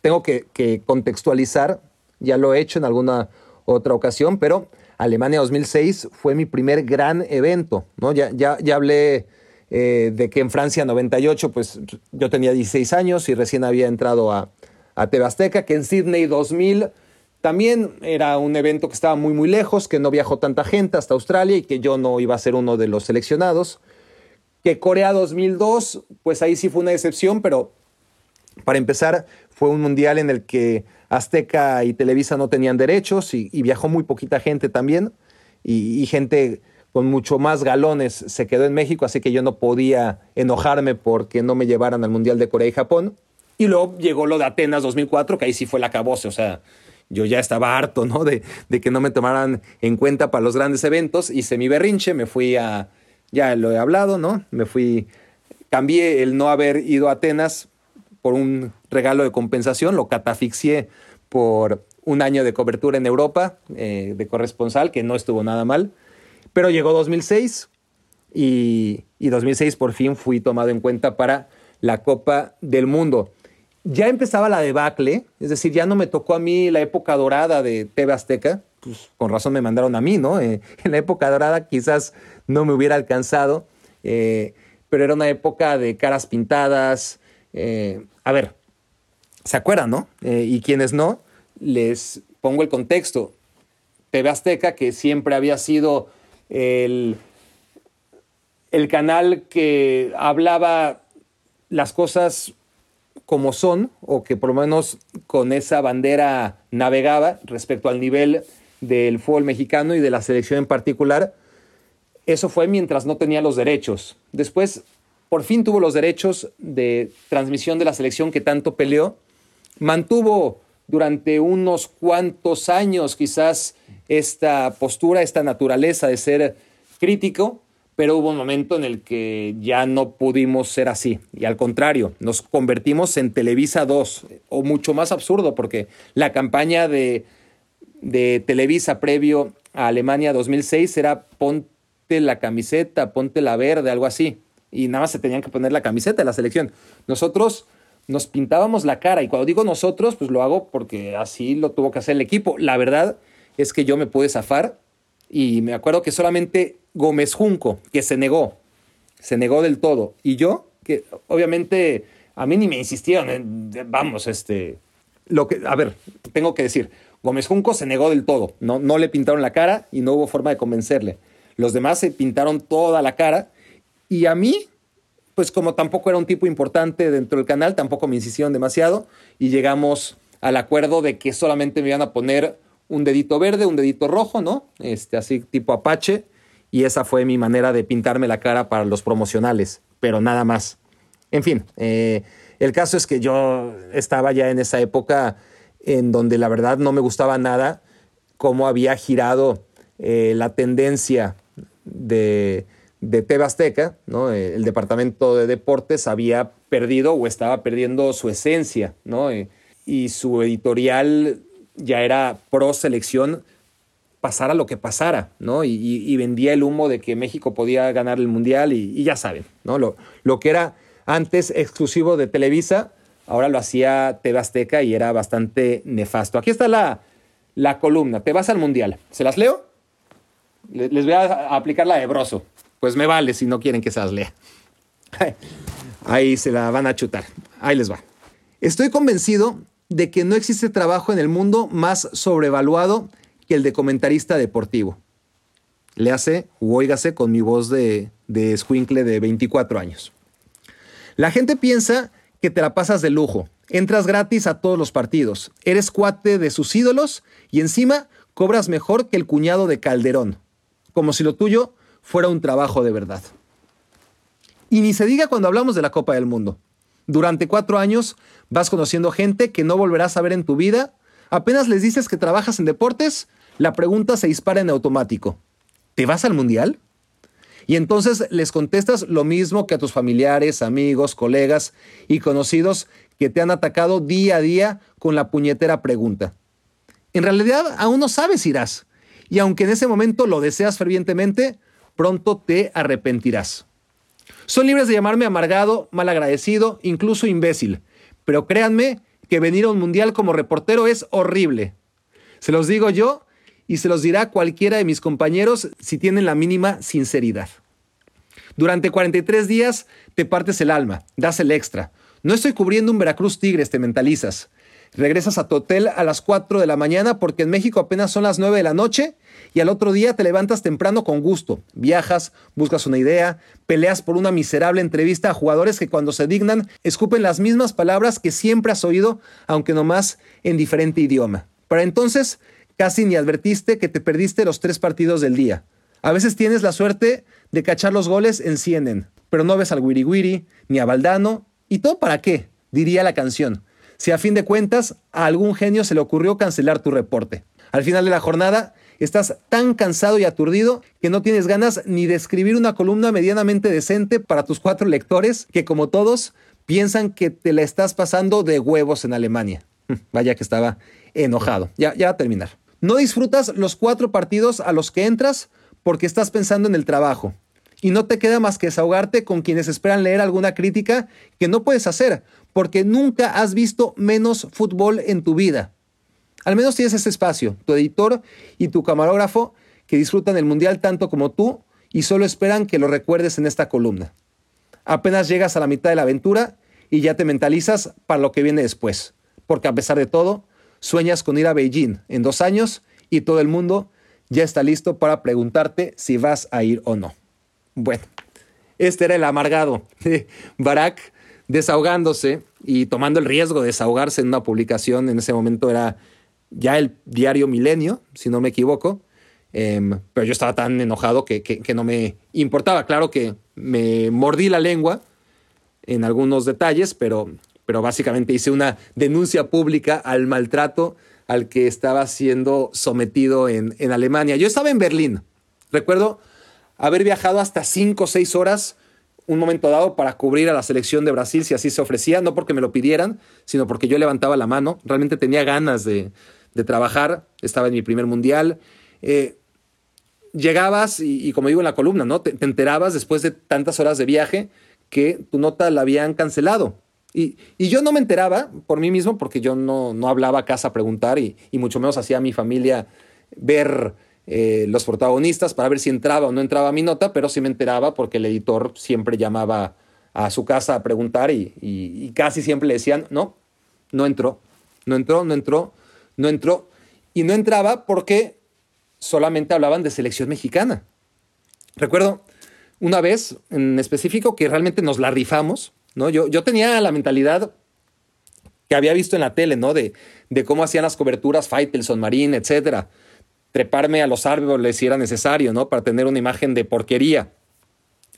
Tengo que, contextualizar, ya lo he hecho en alguna otra ocasión, pero Alemania 2006 fue mi primer gran evento, ¿no? Ya, ya, ya hablé eh, de que en Francia 98, pues yo tenía 16 años y recién había entrado a, a Tebasteca, que en Sydney 2000 también era un evento que estaba muy, muy lejos, que no viajó tanta gente hasta Australia y que yo no iba a ser uno de los seleccionados. Que Corea 2002, pues ahí sí fue una excepción, pero para empezar, fue un mundial en el que Azteca y Televisa no tenían derechos y, viajó muy poquita gente también. Y, y, gente con mucho más galones se quedó en México, así que yo no podía enojarme porque no me llevaran al Mundial de Corea y Japón. Y luego llegó lo de Atenas 2004, que ahí sí fue la cabose, o sea, yo ya estaba harto, ¿no? De, que no me tomaran en cuenta para los grandes eventos. Hice mi berrinche, me fui a, ya lo he hablado, ¿no? Me fui, cambié el no haber ido a Atenas por un regalo de compensación, lo catafixié por un año de cobertura en Europa eh, de corresponsal, que no estuvo nada mal. Pero llegó 2006 y, y 2006 por fin fui tomado en cuenta para la Copa del Mundo ya empezaba la debacle, es decir, ya no me tocó a mí la época dorada de TV Azteca, pues con razón me mandaron a mí, ¿no? Eh, en la época dorada quizás no me hubiera alcanzado, eh, pero era una época de caras pintadas. Eh, a ver, ¿se acuerdan, no? y quienes no, les pongo el contexto. TV Azteca, que siempre había sido el, el canal que hablaba las cosas como son, o que por lo menos con esa bandera navegaba respecto al nivel del fútbol mexicano y de la selección en particular, eso fue mientras no tenía los derechos. Después, por fin tuvo los derechos de transmisión de la selección que tanto peleó. Mantuvo durante unos cuantos años quizás esta postura, esta naturaleza de ser crítico, pero hubo un momento en el que ya no pudimos ser así. Y al contrario, nos convertimos en Televisa 2, o mucho más absurdo, porque la campaña de, de Televisa previo a Alemania 2006 era ponte la camiseta, ponte la verde, algo así. Y nada más se tenían que poner la camiseta de la selección. Nosotros nos pintábamos la cara, y cuando digo nosotros, pues lo hago porque así lo tuvo que hacer el equipo. La verdad es que yo me pude zafar y me acuerdo que solamente Gómez Junco, que se negó, se negó del todo. Y yo, que obviamente a mí ni me insistieron, vamos, este, lo que, a ver, tengo que decir, Gómez Junco se negó del todo, no, no le pintaron la cara y no hubo forma de convencerle. Los demás se pintaron toda la cara y a mí, pues como tampoco era un tipo importante dentro del canal, tampoco me insistieron demasiado y llegamos al acuerdo de que solamente me iban a poner un dedito verde, un dedito rojo, ¿no? Este, así tipo Apache. Y esa fue mi manera de pintarme la cara para los promocionales, pero nada más. En fin, eh, el caso es que yo estaba ya en esa época en donde la verdad no me gustaba nada cómo había girado eh, la tendencia de, de Tebasteca, ¿no? El departamento de deportes había perdido o estaba perdiendo su esencia, ¿no? y su editorial ya era pro selección, pasara lo que pasara, ¿no? Y, vendía el humo de que México podía ganar el Mundial y, ya saben, ¿no? Lo, lo, que era antes exclusivo de Televisa, ahora lo hacía TV Azteca y era bastante nefasto. Aquí está la, la columna, te vas al Mundial. ¿Se las leo? Les voy a aplicar la de Broso. Pues me vale si no quieren que se las lea. Ahí se la van a chutar. Ahí les va. Estoy convencido de que no existe trabajo en el mundo más sobrevaluado que el de comentarista deportivo. Le hace óigase con mi voz de, de de 24 años. La gente piensa que te la pasas de lujo, entras gratis a todos los partidos, eres cuate de sus ídolos y encima cobras mejor que el cuñado de Calderón, como si lo tuyo fuera un trabajo de verdad. Y ni se diga cuando hablamos de la Copa del Mundo. Durante cuatro años vas conociendo gente que no volverás a ver en tu vida Apenas les dices que trabajas en deportes, la pregunta se dispara en automático. ¿Te vas al mundial? Y entonces les contestas lo mismo que a tus familiares, amigos, colegas y conocidos que te han atacado día a día con la puñetera pregunta. En realidad aún no sabes si irás. Y aunque en ese momento lo deseas fervientemente, pronto te arrepentirás. Son libres de llamarme amargado, malagradecido, incluso imbécil. Pero créanme que venir a un mundial como reportero es horrible. Se los digo yo y se los dirá cualquiera de mis compañeros si tienen la mínima sinceridad. Durante 43 días te partes el alma, das el extra. No estoy cubriendo un Veracruz Tigres, te mentalizas. Regresas a tu hotel a las 4 de la mañana porque en México apenas son las 9 de la noche y al otro día te levantas temprano con gusto. Viajas, buscas una idea, peleas por una miserable entrevista a jugadores que cuando se dignan escupen las mismas palabras que siempre has oído, aunque nomás en diferente idioma. Para entonces casi ni advertiste que te perdiste los tres partidos del día. A veces tienes la suerte de cachar los goles en CNN, pero no ves al Wiri ni a Valdano. ¿Y todo para qué? Diría la canción. Si a fin de cuentas a algún genio se le ocurrió cancelar tu reporte. Al final de la jornada, estás tan cansado y aturdido que no tienes ganas ni de escribir una columna medianamente decente para tus cuatro lectores que, como todos, piensan que te la estás pasando de huevos en Alemania. Vaya que estaba enojado. Ya, ya va a terminar. No disfrutas los cuatro partidos a los que entras porque estás pensando en el trabajo. Y no te queda más que desahogarte con quienes esperan leer alguna crítica que no puedes hacer, porque nunca has visto menos fútbol en tu vida. Al menos tienes ese espacio, tu editor y tu camarógrafo, que disfrutan el Mundial tanto como tú y solo esperan que lo recuerdes en esta columna. Apenas llegas a la mitad de la aventura y ya te mentalizas para lo que viene después, porque a pesar de todo, sueñas con ir a Beijing en dos años y todo el mundo ya está listo para preguntarte si vas a ir o no. Bueno, este era el amargado de Barack desahogándose y tomando el riesgo de desahogarse en una publicación. En ese momento era ya el diario Milenio, si no me equivoco. Em, pero yo estaba tan enojado que, que, no me importaba. Claro que me mordí la lengua en algunos detalles, pero pero básicamente hice una denuncia pública al maltrato al que estaba siendo sometido en, Alemania. Yo estaba en Berlín. Recuerdo haber viajado hasta cinco o seis horas un momento dado para cubrir a la selección de Brasil si así se ofrecía, no porque me lo pidieran, sino porque yo levantaba la mano. Realmente tenía ganas de, trabajar. Estaba en mi primer mundial. Eh, llegabas y, como digo en la columna, ¿no? te enterabas después de tantas horas de viaje que tu nota la habían cancelado. Y, yo no me enteraba por mí mismo porque yo no, no hablaba a casa a preguntar y, mucho menos hacía a mi familia ver eh, los protagonistas para ver si entraba o no entraba mi nota, pero sí me enteraba porque el editor siempre llamaba a su casa a preguntar y, casi siempre le decían, no, no entró, no entró, no entró, no entró. Y no entraba porque solamente hablaban de selección mexicana. Recuerdo una vez en específico que realmente nos la rifamos ¿no? Yo, yo tenía la mentalidad que había visto en la tele, ¿no? De, de cómo hacían las coberturas Faitelson, Marín, etcétera. Treparme a los árboles si era necesario, ¿no? Para tener una imagen de porquería.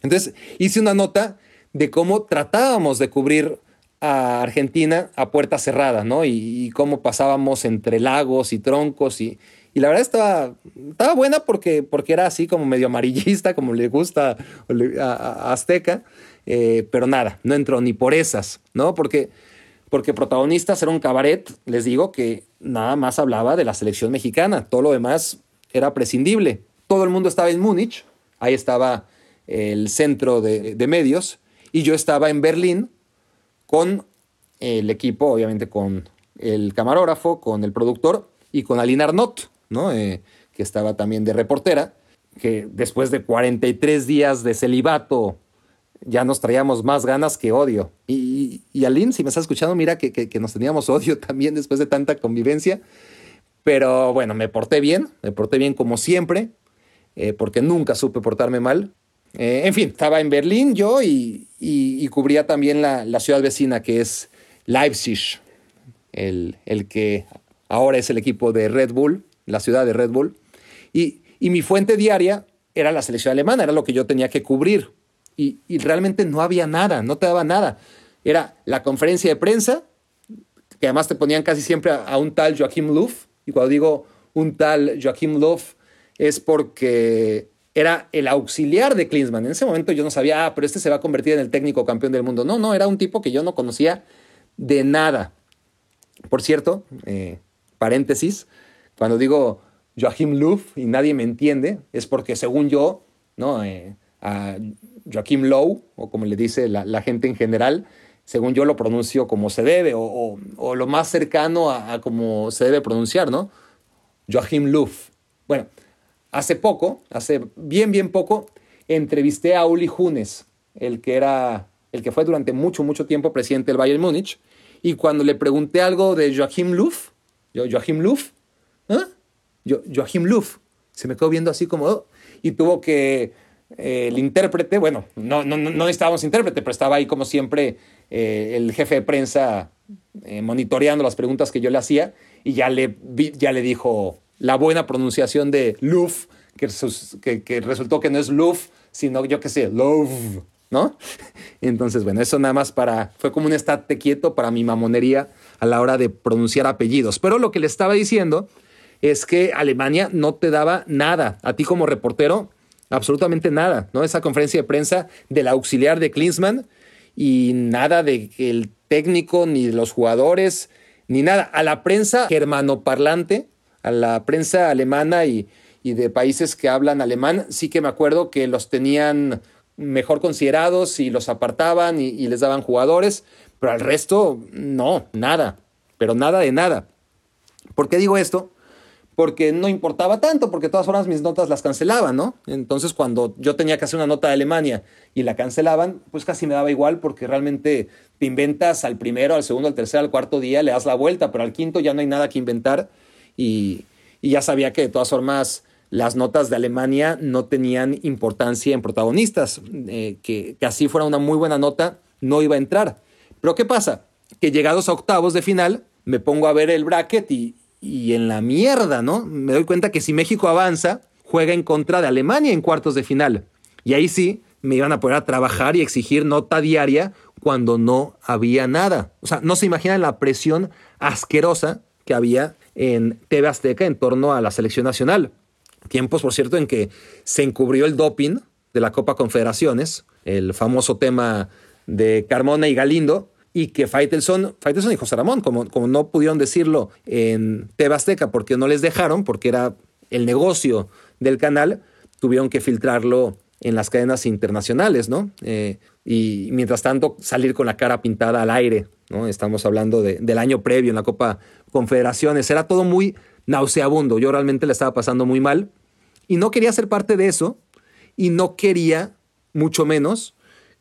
Entonces hice una nota de cómo tratábamos de cubrir a Argentina a puerta cerrada, ¿no? Y, cómo pasábamos entre lagos y troncos y, y la verdad estaba, estaba buena porque, porque era así como medio amarillista, como le gusta a Azteca. Eh, pero nada, no entró ni por esas, ¿no? Porque, porque protagonistas era un cabaret, les digo, que nada más hablaba de la selección mexicana, todo lo demás era prescindible. Todo el mundo estaba en Múnich, ahí estaba el centro de, medios, y yo estaba en Berlín con el equipo, obviamente con el camarógrafo, con el productor y con Aline Arnott, ¿no? Eh, que estaba también de reportera, que después de 43 días de celibato ya nos traíamos más ganas que odio. Y, Aline, si me estás escuchando, mira que, nos teníamos odio también después de tanta convivencia. Pero bueno, me porté bien, me porté bien como siempre, eh, porque nunca supe portarme mal. Eh, en fin, estaba en Berlín yo y, cubría también la, ciudad vecina que es Leipzig, el, el, que ahora es el equipo de Red Bull, la ciudad de Red Bull. Y, y mi fuente diaria era la selección alemana, era lo que yo tenía que cubrir y, realmente no había nada, no te daba nada. Era la conferencia de prensa, que además te ponían casi siempre a, a un tal Joachim Löw. Y cuando digo un tal Joachim Löw es porque era el auxiliar de Klinsmann. En ese momento yo no sabía, ah, pero este se va a convertir en el técnico campeón del mundo. No, no, era un tipo que yo no conocía de nada. Por cierto, eh, paréntesis, cuando digo Joachim Löw y nadie me entiende, es porque según yo, ¿no? Eh, a Joachim Low, o como le dice la, gente en general, según yo lo pronuncio como se debe, o, lo más cercano a, a, como se debe pronunciar, ¿no? Joachim Löw. Bueno, hace poco, hace bien, bien poco, entrevisté a Uli Hunes, el que era, el que fue durante mucho, mucho tiempo presidente del Bayern Múnich, y cuando le pregunté algo de Joachim Löw, Joachim Löw, ¿eh? Joachim Löw, se me quedó viendo así como, oh, y tuvo que eh, el intérprete, bueno, no, no, no necesitábamos intérprete, pero estaba ahí como siempre eh, el jefe de prensa eh, monitoreando las preguntas que yo le hacía. Y ya le, ya le dijo la buena pronunciación de Luf, que, resultó que no es Luf, sino yo qué sé, Love, ¿no? Entonces, bueno, eso nada más para, fue como un estate quieto para mi mamonería a la hora de pronunciar apellidos. Pero lo que le estaba diciendo es que Alemania no te daba nada. A ti como reportero, absolutamente nada, ¿no? Esa conferencia de prensa del auxiliar de Klinsmann y nada de el técnico, ni de los jugadores, ni nada. A la prensa germanoparlante, a la prensa alemana y, de países que hablan alemán, sí que me acuerdo que los tenían mejor considerados y los apartaban y, y les daban jugadores, pero al resto, no, nada, pero nada de nada. ¿Por qué digo esto? porque no importaba tanto, porque todas formas mis notas las cancelaban, ¿no? Entonces cuando yo tenía que hacer una nota de Alemania y la cancelaban, pues casi me daba igual porque realmente te inventas al primero, al segundo, al tercer, al cuarto día, le das la vuelta, pero al quinto ya no hay nada que inventar y, ya sabía que de todas formas las notas de Alemania no tenían importancia en protagonistas, eh, que, que así fuera una muy buena nota, no iba a entrar. Pero ¿qué pasa? Que llegados a octavos de final, me pongo a ver el bracket y, y en la mierda, ¿no? Me doy cuenta que si México avanza, juega en contra de Alemania en cuartos de final. Y ahí sí me iban a poder trabajar y exigir nota diaria cuando no había nada. O sea, no se imaginan la presión asquerosa que había en TV Azteca en torno a la selección nacional. Tiempos, por cierto, en que se encubrió el doping de la Copa Confederaciones, el famoso tema de Carmona y Galindo, y que Faitelson, Faitelson y José Ramón, como, como no pudieron decirlo en Tebasteca porque no les dejaron, porque era el negocio del canal, tuvieron que filtrarlo en las cadenas internacionales, ¿no? Eh, y mientras tanto salir con la cara pintada al aire, ¿no? Estamos hablando del año previo en la Copa Confederaciones, era todo muy nauseabundo, yo realmente le estaba pasando muy mal y no quería ser parte de eso y no quería, mucho menos,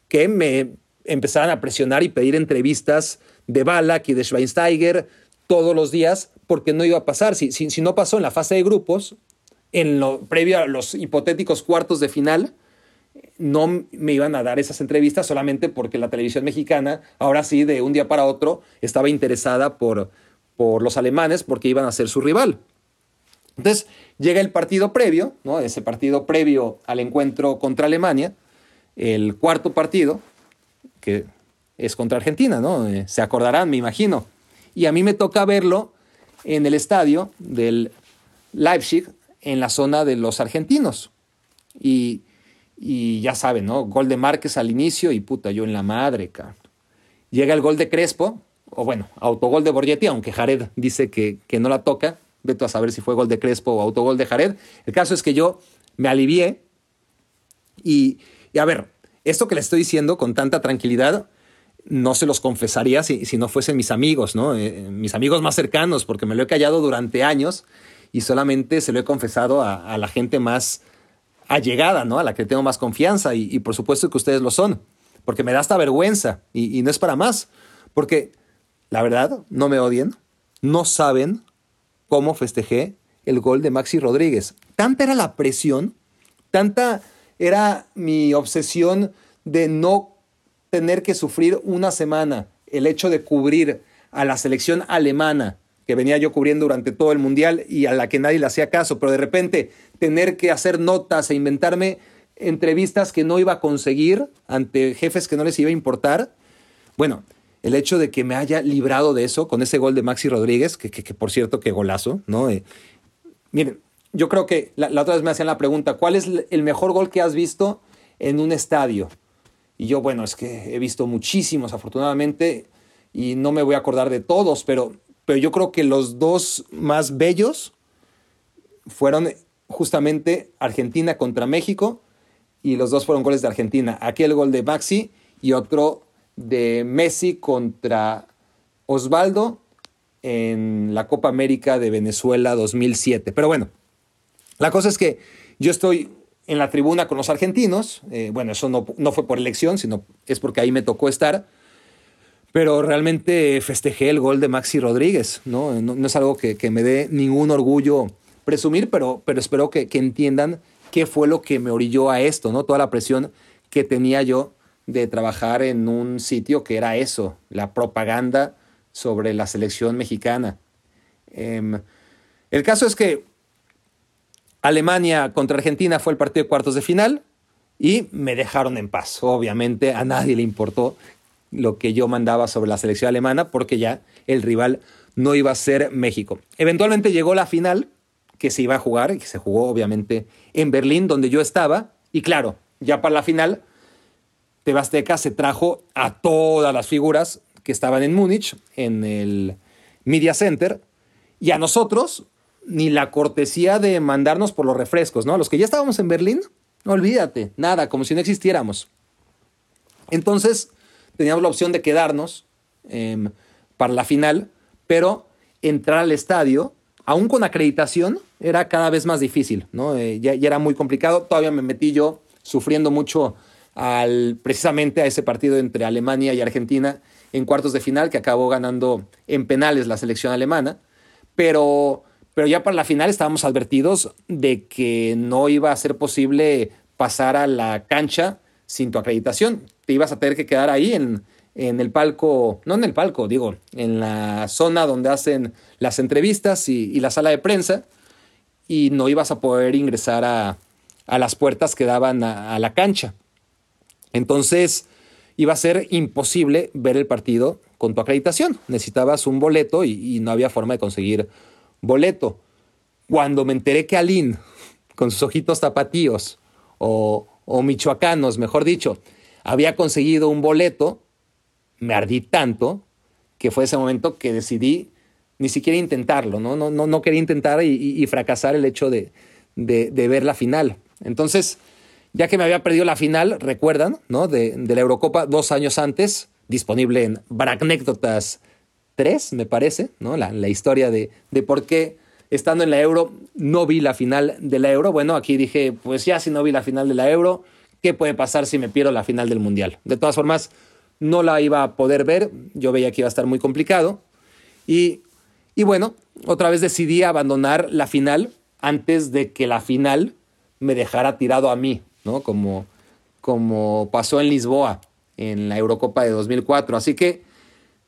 que me empezaran a presionar y pedir entrevistas de Balak y de Schweinsteiger todos los días, porque no iba a pasar. Si, si, no pasó en la fase de grupos, en lo previo a los hipotéticos cuartos de final, no me iban a dar esas entrevistas solamente porque la televisión mexicana, ahora sí, de un día para otro, estaba interesada por, por los alemanes porque iban a ser su rival. Entonces llega el partido previo, ¿no? ese partido previo al encuentro contra Alemania, el cuarto partido, que es contra Argentina, ¿no? Eh, se acordarán, me imagino. Y a mí me toca verlo en el estadio del Leipzig, en la zona de los argentinos. Y, ya saben, ¿no? Gol de Márquez al inicio y puta, yo en la madre, cabrón. Llega el gol de Crespo, o bueno, autogol de Borgetti, aunque Jared dice que, que no la toca. Veto a saber si fue gol de Crespo o autogol de Jared. El caso es que yo me alivié y, y a ver, esto que le estoy diciendo con tanta tranquilidad, no se los confesaría si, si no fuesen mis amigos, ¿no? Eh, mis amigos más cercanos, porque me lo he callado durante años y solamente se lo he confesado a, la gente más allegada, ¿no? A la que tengo más confianza y, por supuesto que ustedes lo son, porque me da hasta vergüenza y, y no es para más, porque la verdad, no me odien, no saben cómo festejé el gol de Maxi Rodríguez. Tanta era la presión, tanta era mi obsesión de no tener que sufrir una semana el hecho de cubrir a la selección alemana que venía yo cubriendo durante todo el mundial y a la que nadie le hacía caso, pero de repente tener que hacer notas e inventarme entrevistas que no iba a conseguir ante jefes que no les iba a importar. Bueno, el hecho de que me haya librado de eso con ese gol de Maxi Rodríguez, que, que- que por cierto, qué golazo, ¿no? Eh, miren, yo creo que la otra vez me hacían la pregunta, ¿cuál es el mejor gol que has visto en un estadio? Y yo, bueno, es que he visto muchísimos, afortunadamente, y no me voy a acordar de todos, pero, pero yo creo que los dos más bellos fueron justamente Argentina contra México, y los dos fueron goles de Argentina. Aquel gol de Maxi y otro de Messi contra Osvaldo en la Copa América de Venezuela 2007. Pero bueno, la cosa es que yo estoy en la tribuna con los argentinos. eh, bueno, eso no, no fue por elección, sino es porque ahí me tocó estar. Pero realmente festejé el gol de Maxi Rodríguez. No, no, es algo que, me dé ningún orgullo presumir, pero, pero espero que, que entiendan qué fue lo que me orilló a esto, ¿no? Toda la presión que tenía yo de trabajar en un sitio que era eso, la propaganda sobre la selección mexicana. Em, el caso es que Alemania contra Argentina fue el partido de cuartos de final y me dejaron en paz. Obviamente a nadie le importó lo que yo mandaba sobre la selección alemana porque ya el rival no iba a ser México. Eventualmente llegó la final que se iba a jugar y se jugó obviamente en Berlín donde yo estaba y claro, ya para la final Tebasteca se trajo a todas las figuras que estaban en Múnich, en el Media Center, y a nosotros ni la cortesía de mandarnos por los refrescos, ¿no? Los que ya estábamos en Berlín, olvídate, nada, como si no existiéramos. Entonces, teníamos la opción de quedarnos em, para la final, pero entrar al estadio, aún con acreditación, era cada vez más difícil, ¿no? Eh, ya, ya era muy complicado. Todavía me metí yo sufriendo mucho al, precisamente a ese partido entre Alemania y Argentina en cuartos de final, que acabó ganando en penales la selección alemana. Pero, pero ya para la final estábamos advertidos de que no iba a ser posible pasar a la cancha sin tu acreditación. Te ibas a tener que quedar ahí en, en el palco, no en el palco, digo, en la zona donde hacen las entrevistas y, la sala de prensa, y no ibas a poder ingresar a, a las puertas que daban a, la cancha. Entonces iba a ser imposible ver el partido con tu acreditación. Necesitabas un boleto y, no había forma de conseguir boleto. Cuando me enteré que Aline, con sus ojitos tapatíos, o, o michoacanos, mejor dicho, había conseguido un boleto, me ardí tanto que fue ese momento que decidí ni siquiera intentarlo, no, no, no, no quería intentar y, fracasar el hecho de, de- ver la final. Entonces, ya que me había perdido la final, recuerdan, ¿no? De, de la Eurocopa dos años antes, disponible en Baracnécdotas 3, me parece, ¿no? La, la historia de, de por qué estando en la Euro no vi la final de la Euro. Bueno, aquí dije, pues ya si no vi la final de la Euro, ¿qué puede pasar si me pierdo la final del Mundial? De todas formas, no la iba a poder ver, yo veía que iba a estar muy complicado. Y, y bueno, otra vez decidí abandonar la final antes de que la final me dejara tirado a mí, ¿no? Como, como pasó en Lisboa, en la Eurocopa de 2004. Así que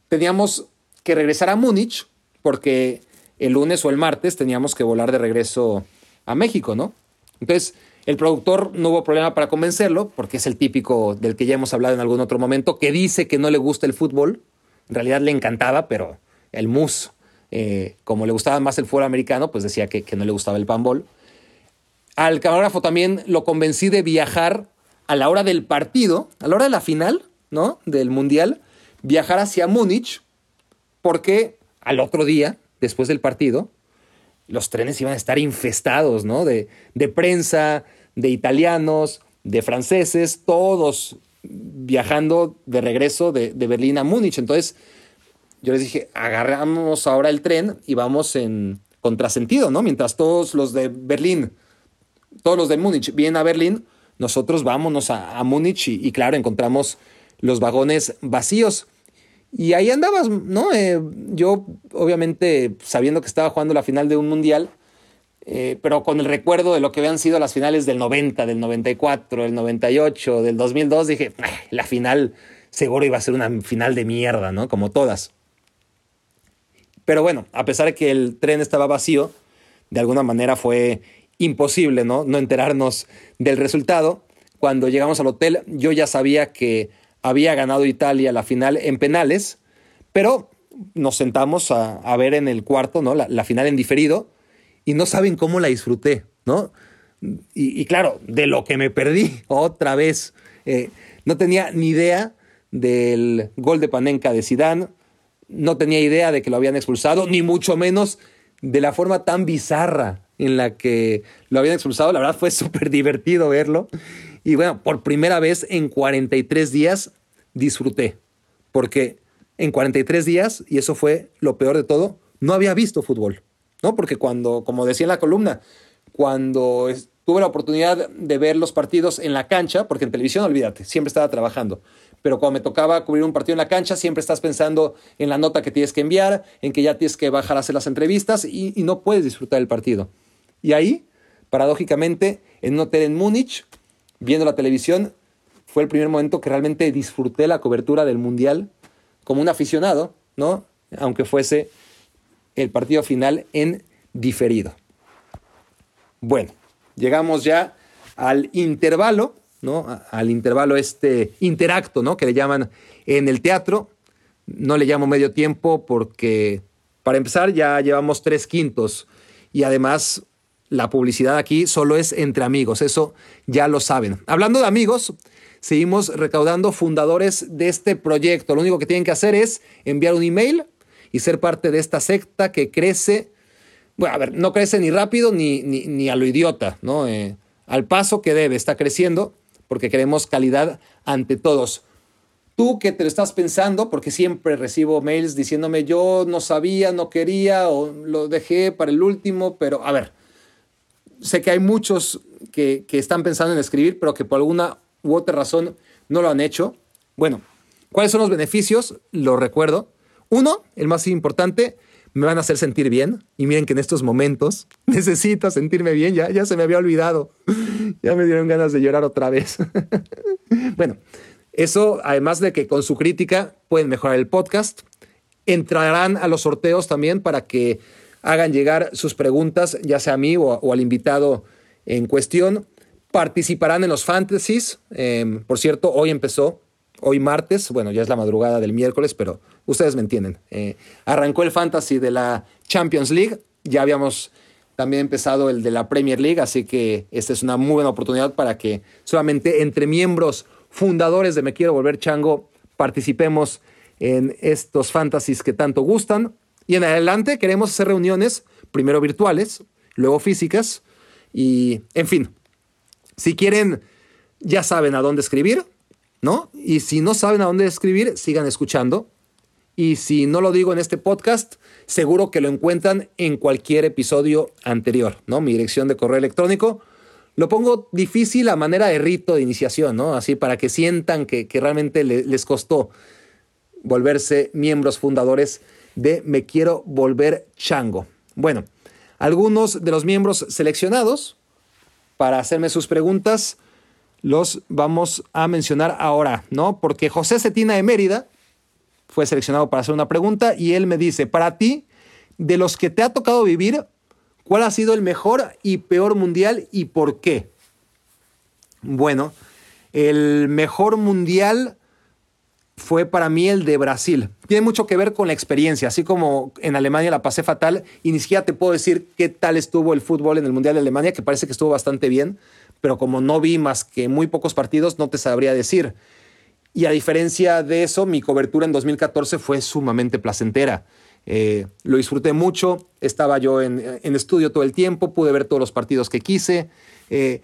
teníamos que regresar a Múnich porque el lunes o el martes teníamos que volar de regreso a México, ¿no? Entonces, el productor no hubo problema para convencerlo, porque es el típico del que ya hemos hablado en algún otro momento, que dice que no le gusta el fútbol. En realidad le encantaba, pero el mus, eh, como le gustaba más el fútbol americano, pues decía que, que no le gustaba el panball. Al camarógrafo también lo convencí de viajar a la hora del partido, a la hora de la final, ¿no? Del Mundial, viajar hacia Múnich, porque al otro día, después del partido, los trenes iban a estar infestados, ¿no? De, prensa, de italianos, de franceses, todos viajando de regreso de, Berlín a Múnich. Entonces, yo les dije, agarramos ahora el tren y vamos en contrasentido, ¿no? Mientras todos los de Berlín, todos los de Múnich vienen a Berlín, nosotros vámonos a, a Múnich y, claro, encontramos los vagones vacíos. Y ahí andabas, ¿no? Eh, yo, obviamente, sabiendo que estaba jugando la final de un mundial, eh, pero con el recuerdo de lo que habían sido las finales del 90, del 94, del 98, del 2002, dije, "Ah, la final seguro iba a ser una final de mierda, ¿no? Como todas. Pero bueno, a pesar de que el tren estaba vacío, de alguna manera fue imposible, ¿no? No enterarnos del resultado. Cuando llegamos al hotel, yo ya sabía que había ganado Italia la final en penales, Pero nos sentamos a, ver en el cuarto, ¿no? La, final en diferido y no saben cómo la disfruté, ¿no? Y, claro, de lo que me perdí otra vez. Eh, no tenía ni idea del gol de Panenka de Sidán, no tenía idea de que lo habían expulsado, ni mucho menos de la forma tan bizarra en la que lo habían expulsado. La verdad fue súper divertido verlo. Y bueno, por primera vez en 43 días disfruté, porque en 43 días, y eso fue lo peor de todo, no había visto fútbol, ¿no? Porque cuando, como decía en la columna, cuando tuve la oportunidad de ver los partidos en la cancha, porque en televisión, olvídate, siempre estaba trabajando, pero cuando me tocaba cubrir un partido en la cancha, siempre estás pensando en la nota que tienes que enviar, en que ya tienes que bajar a hacer las entrevistas y, no puedes disfrutar el partido. Y ahí, paradójicamente, en un hotel en Múnich, viendo la televisión, fue el primer momento que realmente disfruté la cobertura del Mundial como un aficionado, ¿no? Aunque fuese el partido final en diferido. Bueno, llegamos ya al intervalo, ¿no? Al intervalo este interacto, ¿no? Que le llaman en el teatro. No le llamo medio tiempo porque, para empezar, ya llevamos tres quintos y además la publicidad aquí solo es entre amigos, eso ya lo saben. Hablando de amigos, seguimos recaudando fundadores de este proyecto. Lo único que tienen que hacer es enviar un email y ser parte de esta secta que crece, bueno, a ver, no crece ni rápido ni, ni, a lo idiota, ¿no? Eh, al paso que debe, está creciendo porque queremos calidad ante todos. Tú que te lo estás pensando, porque siempre recibo mails diciéndome yo no sabía, no quería o lo dejé para el último, pero a ver, sé que hay muchos que, están pensando en escribir, pero que por alguna u otra razón no lo han hecho. Bueno, ¿cuáles son los beneficios? Lo recuerdo. Uno, el más importante, me van a hacer sentir bien. Y miren que en estos momentos necesito sentirme bien. Ya, ya se me había olvidado. Ya me dieron ganas de llorar otra vez. bueno, eso, además de que con su crítica pueden mejorar el podcast, entrarán a los sorteos también para que hagan llegar sus preguntas, ya sea a mí o, al invitado en cuestión. Participarán en los fantasies. Em, por cierto, hoy empezó, hoy martes, bueno, ya es la madrugada del miércoles, pero ustedes me entienden. Eh, arrancó el fantasy de la Champions League. Ya habíamos también empezado el de la Premier League, así que esta es una muy buena oportunidad para que solamente entre miembros fundadores de Me Quiero Volver Chango participemos en estos fantasies que tanto gustan. Y en adelante queremos hacer reuniones, primero virtuales, luego físicas. Y, en fin, si quieren, ya saben a dónde escribir, ¿no? Y si no saben a dónde escribir, sigan escuchando. Y si no lo digo en este podcast, seguro que lo encuentran en cualquier episodio anterior, ¿no? Mi dirección de correo electrónico. Lo pongo difícil a manera de rito de iniciación, ¿no? Así para que sientan que, realmente les costó volverse miembros fundadores de Me Quiero Volver Chango. Bueno, algunos de los miembros seleccionados para hacerme sus preguntas los vamos a mencionar ahora, ¿no? Porque José Cetina de Mérida fue seleccionado para hacer una pregunta y él me dice, para ti, de los que te ha tocado vivir, ¿cuál ha sido el mejor y peor mundial y por qué? Bueno, el mejor mundial fue para mí el de Brasil. Tiene mucho que ver con la experiencia, así como en Alemania la pasé fatal y ni siquiera te puedo decir qué tal estuvo el fútbol en el Mundial de Alemania, que parece que estuvo bastante bien, pero como no vi más que muy pocos partidos, no te sabría decir. Y a diferencia de eso, mi cobertura en 2014 fue sumamente placentera. Eh, lo disfruté mucho, estaba yo en, estudio todo el tiempo, pude ver todos los partidos que quise. Eh,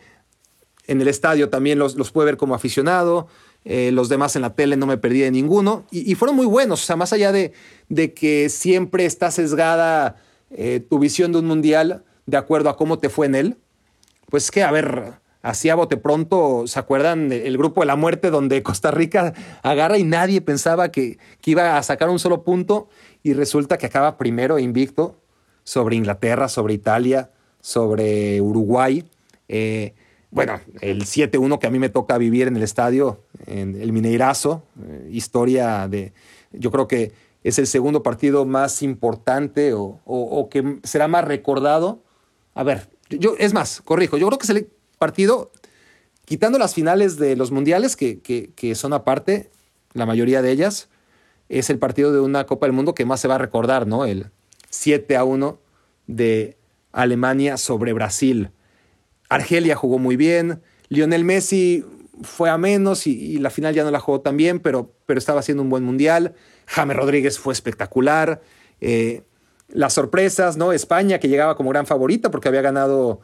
en el estadio también los, los pude ver como aficionado. Eh, los demás en la tele no me perdí de ninguno. Y, fueron muy buenos, o sea, más allá de, de que siempre está sesgada eh, tu visión de un mundial de acuerdo a cómo te fue en él, pues que, a ver, así a bote pronto, ¿se acuerdan el grupo de la muerte donde Costa Rica agarra y nadie pensaba que, que iba a sacar un solo punto y resulta que acaba primero invicto sobre Inglaterra, sobre Italia, sobre Uruguay? Eh, bueno, el 7-1 que a mí me toca vivir en el estadio, en el Mineirazo, eh, historia de, yo creo que es el segundo partido más importante o, que será más recordado. A ver, yo, es más, corrijo, yo creo que es el partido, quitando las finales de los mundiales, que, que son aparte, la mayoría de ellas, es el partido de una Copa del Mundo que más se va a recordar, ¿no? El 7 a 1 de Alemania sobre Brasil. Argelia jugó muy bien, Lionel Messi fue a menos y, la final ya no la jugó tan bien, pero, pero estaba haciendo un buen mundial. James Rodríguez fue espectacular. Eh, las sorpresas, ¿no? España, que llegaba como gran favorita porque había ganado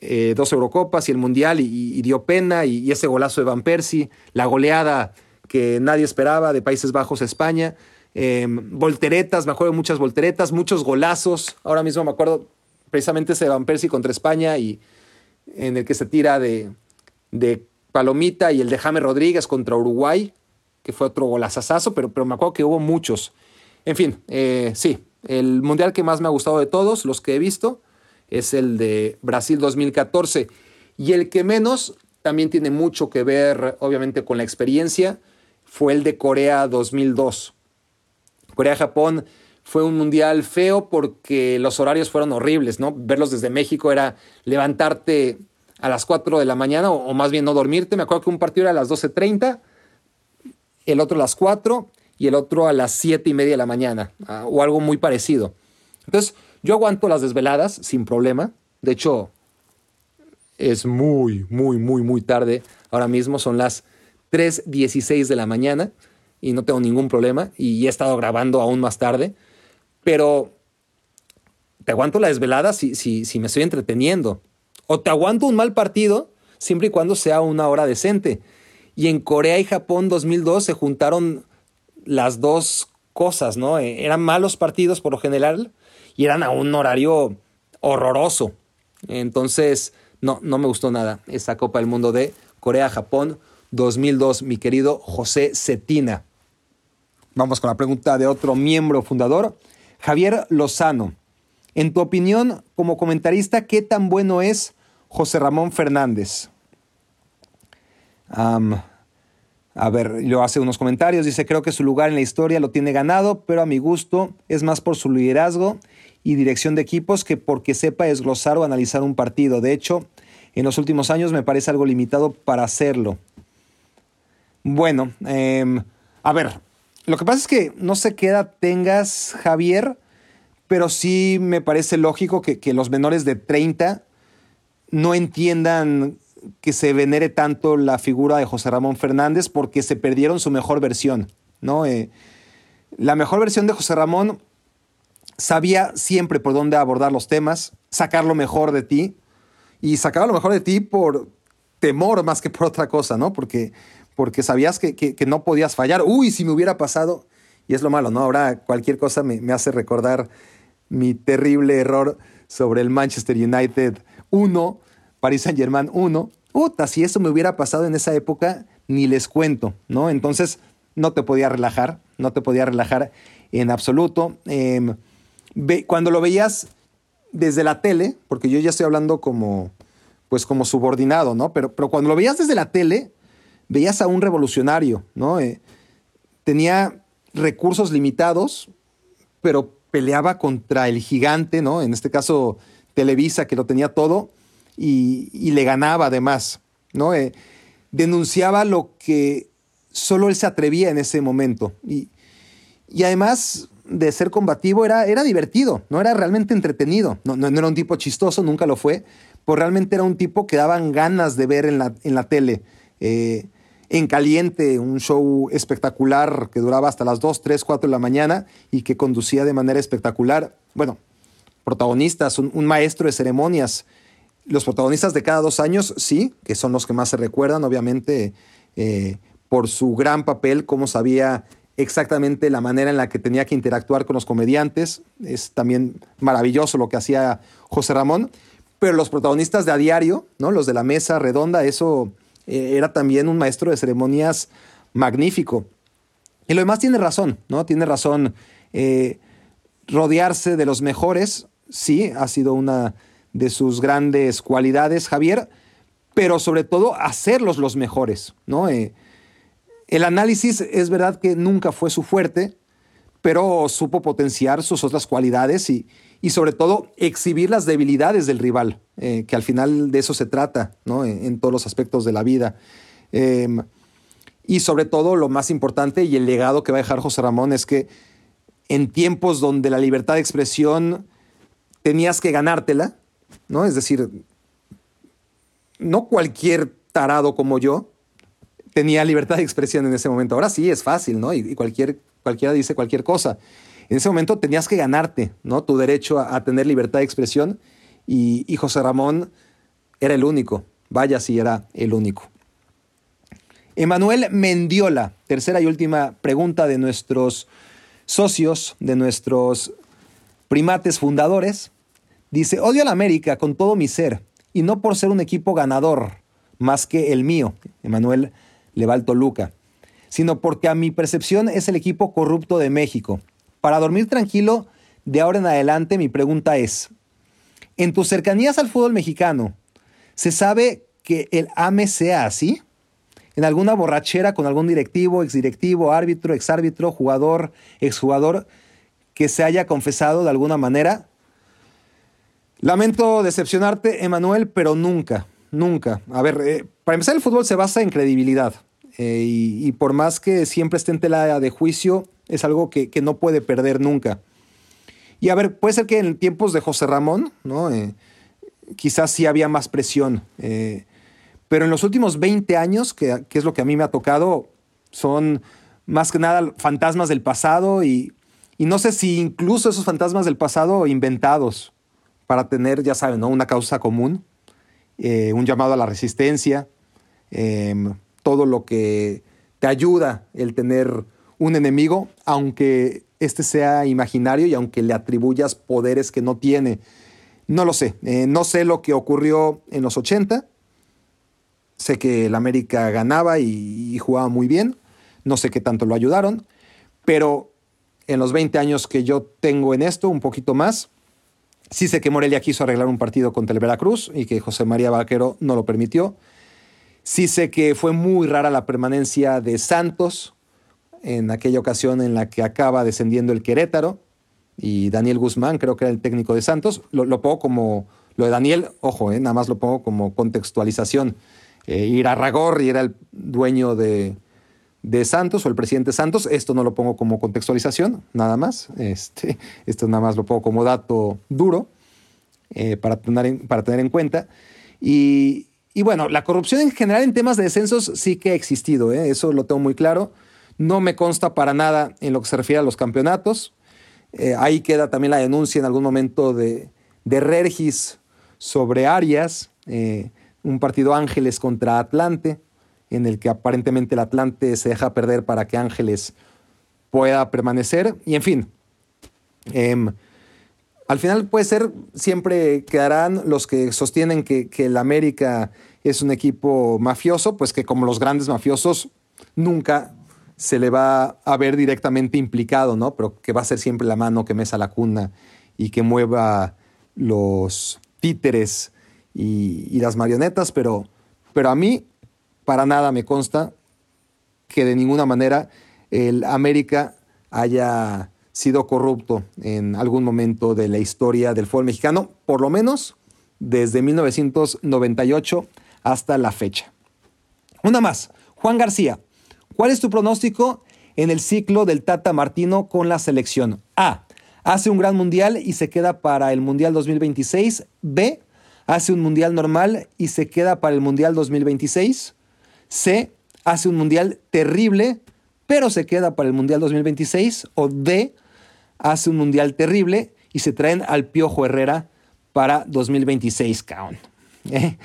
eh, dos Eurocopas y el Mundial y, dio pena, y, ese golazo de Van Persie, la goleada que nadie esperaba de Países Bajos a España. Em, volteretas, me acuerdo muchas volteretas, muchos golazos. Ahora mismo me acuerdo precisamente ese de Van Persie contra España y en el que se tira de, de Palomita y el de James Rodríguez contra Uruguay, que fue otro golazazazo, pero, pero me acuerdo que hubo muchos. En fin, eh, sí, el mundial que más me ha gustado de todos, los que he visto, es el de Brasil 2014. Y el que menos también tiene mucho que ver, obviamente, con la experiencia, fue el de Corea 2002. Corea-Japón fue un mundial feo porque los horarios fueron horribles, ¿no? Verlos desde México era levantarte a las 4 de la mañana, o, más bien no dormirte. Me acuerdo que un partido era a las 12.30, el otro a las 4 y el otro a las 7 y media de la mañana, ah, o algo muy parecido. Entonces, yo aguanto las desveladas sin problema. De hecho, es muy, muy, muy, muy tarde. Ahora mismo son las 3.16 de la mañana y no tengo ningún problema. Y he estado grabando aún más tarde. Pero te aguanto la desvelada si, si, si me estoy entreteniendo. O te aguanto un mal partido siempre y cuando sea una hora decente. Y en Corea y Japón 2002 se juntaron las dos cosas, ¿no? Eh, eran malos partidos por lo general, y eran a un horario horroroso. Entonces, no, no me gustó nada esa Copa del Mundo de Corea-Japón 2002, mi querido José Cetina. Vamos con la pregunta de otro miembro fundador, Javier Lozano. En tu opinión, como comentarista, ¿qué tan bueno es José Ramón Fernández? A ver, yo hace unos comentarios, dice, creo que su lugar en la historia lo tiene ganado, pero a mi gusto es más por su liderazgo y dirección de equipos que porque sepa desglosar o analizar un partido. De hecho, en los últimos años me parece algo limitado para hacerlo. Bueno, em, a ver, lo que pasa es que no sé qué edad tengas, Javier, pero sí me parece lógico que, que los menores de 30 no entiendan que se venere tanto la figura de José Ramón Fernández porque se perdieron su mejor versión, ¿no? Eh, la mejor versión de José Ramón sabía siempre por dónde abordar los temas, sacar lo mejor de ti y sacaba lo mejor de ti por temor más que por otra cosa, ¿no? Porque, porque sabías que, no podías fallar. Uy, si me hubiera pasado, y es lo malo, ¿no? Ahora cualquier cosa me, me hace recordar mi terrible error sobre el Manchester United 1 Paris Saint Germain 1. Uta, si eso me hubiera pasado en esa época, ni les cuento, ¿no? Entonces no te podía relajar, no te podía relajar en absoluto. Em, cuando lo veías desde la tele, porque yo ya estoy hablando como, pues como subordinado, ¿no? Pero, pero cuando lo veías desde la tele, veías a un revolucionario, ¿no? Eh, tenía recursos limitados, pero peleaba contra el gigante, ¿no? En este caso, Televisa, que lo tenía todo, y, le ganaba además, ¿no? Eh, denunciaba lo que solo él se atrevía en ese momento. Y, además de ser combativo, era, era divertido, no era realmente entretenido. No, no, era un tipo chistoso, nunca lo fue, pues realmente era un tipo que daban ganas de ver en la, en la tele. Eh, en caliente, un show espectacular que duraba hasta las 2, 3, 4 de la mañana y que conducía de manera espectacular. Bueno, protagonistas, un maestro de ceremonias, los protagonistas de cada dos años, sí, que son los que más se recuerdan, obviamente, eh, por su gran papel, cómo sabía exactamente la manera en la que tenía que interactuar con los comediantes. Es también maravilloso lo que hacía José Ramón. Pero los protagonistas de a diario, ¿no? los de la mesa redonda, eso eh, era también un maestro de ceremonias magnífico. Y lo demás tiene razón, ¿no? Tiene razón. Eh, rodearse de los mejores, sí, ha sido una de sus grandes cualidades, Javier, pero sobre todo hacerlos los mejores, ¿no? Eh, el análisis es verdad que nunca fue su fuerte, pero supo potenciar sus otras cualidades y, y sobre todo exhibir las debilidades del rival, eh, que al final de eso se trata, ¿no? En, todos los aspectos de la vida. Em, Y sobre todo, lo más importante y el legado que va a dejar José Ramón es que en tiempos donde la libertad de expresión tenías que ganártela, ¿no? Es decir, no cualquier tarado como yo tenía libertad de expresión en ese momento. Ahora sí es fácil, ¿no? Y, cualquier, cualquiera dice cualquier cosa. En ese momento tenías que ganarte, ¿no? Tu derecho a, tener libertad de expresión y, y, José Ramón era el único. Vaya si era el único. Emanuel Mendiola, tercera y última pregunta de nuestros socios, de nuestros primates fundadores. Dice, odio a la América con todo mi ser y no por ser un equipo ganador más que el mío, Emanuel Leval Toluca, sino porque a mi percepción es el equipo corrupto de México. Para dormir tranquilo, de ahora en adelante mi pregunta es, en tus cercanías al fútbol mexicano, ¿se sabe que el AME sea así? ¿En alguna borrachera con algún directivo, exdirectivo, árbitro, exárbitro, jugador, exjugador que se haya confesado de alguna manera? Lamento decepcionarte, Emanuel, pero nunca, nunca. A ver, eh, para empezar, el fútbol se basa en credibilidad. Eh, y, por más que siempre esté en tela de juicio, es algo que, no puede perder nunca. Y a ver, puede ser que en tiempos de José Ramón, ¿no? Eh, quizás sí había más presión. pero en los últimos 20 años, que, es lo que a mí me ha tocado, son más que nada fantasmas del pasado y, no sé si incluso esos fantasmas del pasado inventados para tener, ya saben, ¿no? una causa común, eh, un llamado a la resistencia, em, todo lo que te ayuda el tener un enemigo, aunque este sea imaginario y aunque le atribuyas poderes que no tiene. No lo sé, eh, no sé lo que ocurrió en los 80, sé que el América ganaba y, y jugaba muy bien, no sé qué tanto lo ayudaron, pero en los 20 años que yo tengo en esto, un poquito más, Sí sé que Morelia quiso arreglar un partido contra el Veracruz y que José María Vaquero no lo permitió. Sí sé que fue muy rara la permanencia de Santos en aquella ocasión en la que acaba descendiendo el Querétaro y Daniel Guzmán creo que era el técnico de Santos. Lo, pongo como, lo de Daniel, ojo, eh, nada más lo pongo como contextualización. Eh, y era el dueño de, de Santos o el presidente Santos. Esto no lo pongo como contextualización, nada más. Este, esto nada más lo pongo como dato duro eh, para, tener en, para tener en cuenta. Y, bueno, la corrupción en general en temas de descensos sí que ha existido, ¿eh? eso lo tengo muy claro. No me consta para nada en lo que se refiere a los campeonatos. Eh, ahí queda también la denuncia en algún momento de, de Regis sobre Arias, un partido Ángeles contra Atlante en el que aparentemente el Atlante se deja perder para que Ángeles pueda permanecer. Y en fin, em, al final puede ser, siempre quedarán los que sostienen que, el América es un equipo mafioso, pues que como los grandes mafiosos nunca se le va a ver directamente implicado, ¿no? Pero que va a ser siempre la mano que mesa la cuna y que mueva los títeres y, y las marionetas, pero, pero a mí para nada me consta que de ninguna manera el América haya sido corrupto en algún momento de la historia del fútbol mexicano, por lo menos desde 1998 hasta la fecha. Una más, Juan García, ¿cuál es tu pronóstico en el ciclo del Tata Martino con la selección? A. Hace un gran mundial y se queda para el Mundial 2026. B. Hace un mundial normal y se queda para el Mundial 2026. C, hace un mundial terrible, pero se queda para el mundial 2026. O D, hace un mundial terrible y se traen al Piojo Herrera para 2026, caón. ¿Eh?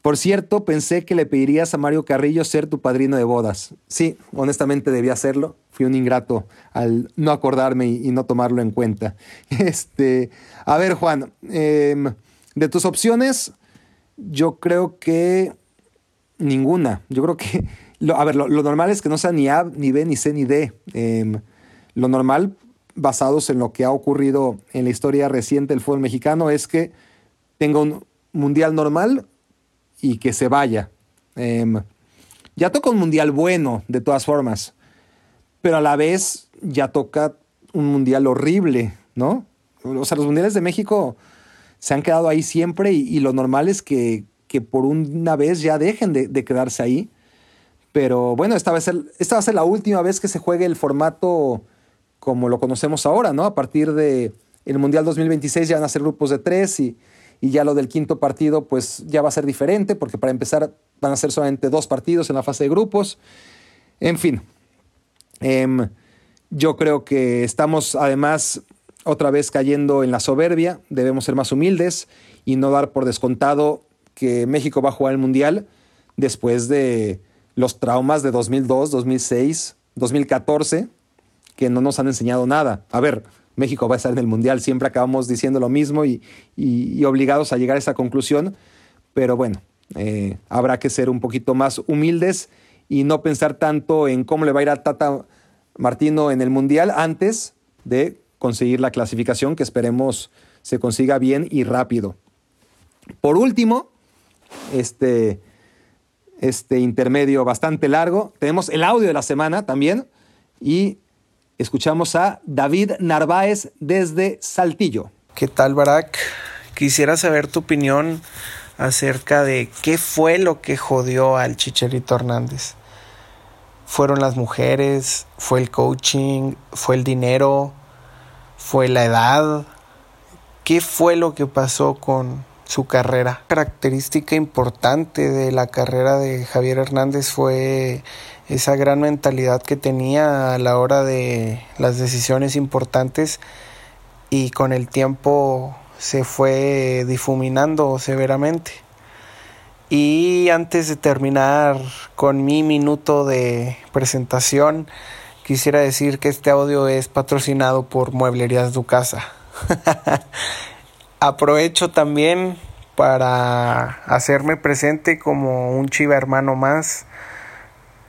Por cierto, pensé que le pedirías a Mario Carrillo ser tu padrino de bodas. Sí, honestamente debía hacerlo. Fui un ingrato al no acordarme y, no tomarlo en cuenta. Este, a ver, Juan, em, de tus opciones, yo creo que Ninguna. Yo creo que, lo, a ver, lo, normal es que no sea ni A, ni B, ni C, ni D. Em, lo normal, basados en lo que ha ocurrido en la historia reciente del fútbol mexicano, es que tenga un mundial normal y que se vaya. Em, ya toca un mundial bueno, de todas formas, pero a la vez ya toca un mundial horrible, ¿no? O sea, los mundiales de México se han quedado ahí siempre y lo normal es que, que por una vez ya dejen de, quedarse ahí. Pero bueno, esta va, a ser, esta va a ser la última vez que se juegue el formato como lo conocemos ahora, ¿no? A partir de Mundial 2026 ya van a ser grupos de tres y, y ya lo del quinto partido pues ya va a ser diferente porque para empezar van a ser solamente dos partidos en la fase de grupos. En fin, em, yo creo que estamos además otra vez cayendo en la soberbia, debemos ser más humildes y no dar por descontado que México va a jugar el Mundial después de los traumas de 2002, 2006, 2014, que no nos han enseñado nada. A ver, México va a estar en el Mundial, siempre acabamos diciendo lo mismo y, obligados a llegar a esa conclusión, pero bueno, eh, habrá que ser un poquito más humildes y no pensar tanto en cómo le va a ir a Tata Martino en el Mundial antes de conseguir la clasificación que esperemos se consiga bien y rápido. Por último, este, este intermedio bastante largo, tenemos el audio de la semana también y escuchamos a David Narváez desde Saltillo. ¿Qué tal, Barak? Quisiera saber tu opinión acerca de qué fue lo que jodió al Chicharito Hernández. ¿Fueron las mujeres? ¿Fue el coaching? ¿Fue el dinero? ¿Fue la edad? ¿Qué fue lo que pasó con su carrera? Característica importante de la carrera de Javier Hernández fue esa gran mentalidad que tenía a la hora de las decisiones importantes y con el tiempo se fue difuminando severamente. Y antes de terminar con mi minuto de presentación, quisiera decir que este audio es patrocinado por Mueblerías Ducasa. Aprovecho también para hacerme presente como un chiva hermano más,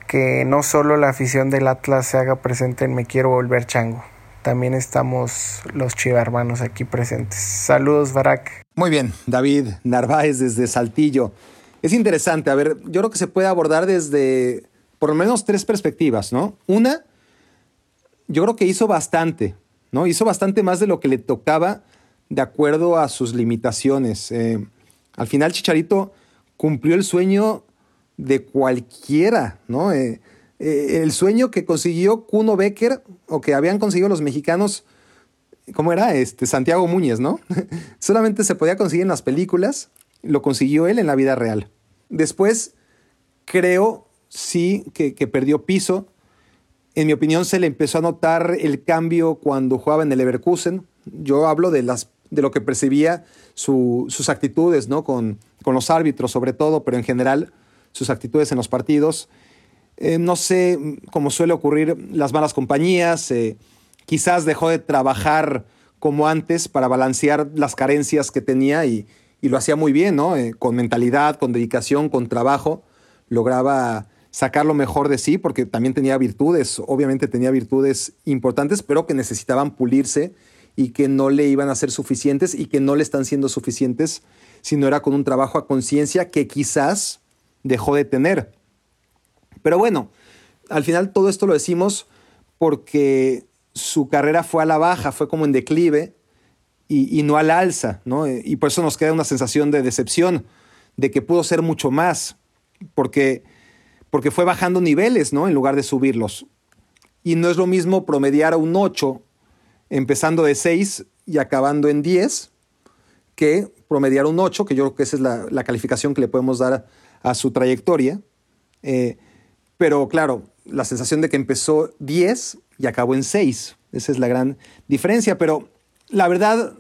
que no solo la afición del Atlas se haga presente en Me Quiero Volver Chango también estamos los chiva hermanos aquí presentes. Saludos, Barak. Muy bien, David Narváez desde Saltillo. Es interesante, a ver, yo creo que se puede abordar desde por lo menos tres perspectivas, ¿no? Una, yo creo que hizo bastante, ¿no? Hizo bastante más de lo que le tocaba de acuerdo a sus limitaciones. Eh, al final, Chicharito cumplió el sueño de cualquiera, ¿no? Eh, eh, el sueño que consiguió Kuno Becker o que habían conseguido los mexicanos, ¿cómo era? Este, Santiago Muñez, ¿no? Solamente se podía conseguir en las películas, lo consiguió él en la vida real. Después, creo, sí, que, perdió piso. En mi opinión, se le empezó a notar el cambio cuando jugaba en el Leverkusen. Yo hablo de, las, de lo que percibía sus actitudes, ¿no? Con, con los árbitros, sobre todo, pero en general, sus actitudes en los partidos. Eh, no sé, como suele ocurrir, las malas compañías, eh, quizás dejó de trabajar como antes para balancear las carencias que tenía y, lo hacía muy bien, ¿no? Eh, con mentalidad, con dedicación, con trabajo, lograba sacar lo mejor de sí porque también tenía virtudes, obviamente tenía virtudes importantes, pero que necesitaban pulirse y que no le iban a ser suficientes y que no le están siendo suficientes si no era con un trabajo a conciencia que quizás dejó de tener. Pero bueno, al final todo esto lo decimos porque su carrera fue a la baja, fue como en declive y, no al alza, ¿no? Y por eso nos queda una sensación de decepción, de que pudo ser mucho más, porque, porque fue bajando niveles, ¿no? En lugar de subirlos. Y no es lo mismo promediar a un 8, empezando de 6 y acabando en 10, que promediar un 8, que yo creo que esa es la, calificación que le podemos dar a, su trayectoria. Eh, pero claro, la sensación de que empezó 10 y acabó en 6. Esa es la gran diferencia. Pero la verdad,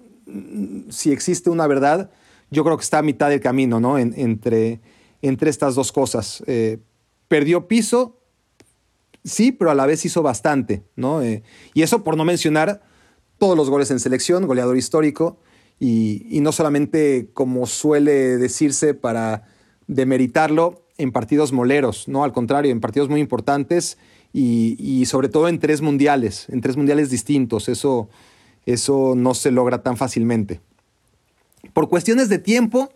si existe una verdad, yo creo que está a mitad del camino, ¿no? entre, entre estas dos cosas. Eh, perdió piso, sí, pero a la vez hizo bastante, ¿no? Eh, y eso por no mencionar todos los goles en selección, goleador histórico, y, y no solamente como suele decirse para demeritarlo, en partidos moleros, ¿no? Al contrario, en partidos muy importantes y, sobre todo en tres mundiales, en tres mundiales distintos. Eso, eso no se logra tan fácilmente. Por cuestiones de tiempo,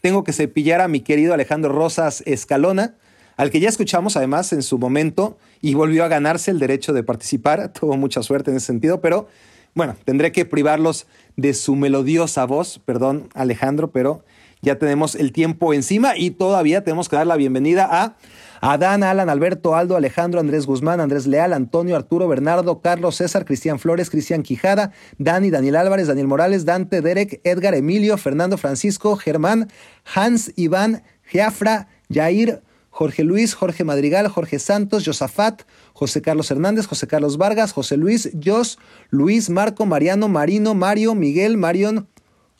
tengo que cepillar a mi querido Alejandro Rosas Escalona, al que ya escuchamos además en su momento y volvió a ganarse el derecho de participar. Tuvo mucha suerte en ese sentido, pero bueno, tendré que privarlos de su melodiosa voz, perdón Alejandro, pero ya tenemos el tiempo encima y todavía tenemos que dar la bienvenida a Adán, Alan, Alberto, Aldo, Alejandro, Andrés Guzmán, Andrés Leal, Antonio, Arturo, Bernardo, Carlos, César, Cristian Flores, Cristian Quijada, Dani, Daniel Álvarez, Daniel Morales, Dante, Derek, Edgar, Emilio, Fernando, Francisco, Germán, Hans, Iván, Geafra, Jair, Jorge Luis, Jorge Madrigal, Jorge Santos, Josafat, José Carlos Hernández, José Carlos Vargas, José Luis, Jos, Luis, Marco, Mariano, Marino, Mario, Miguel, Marion,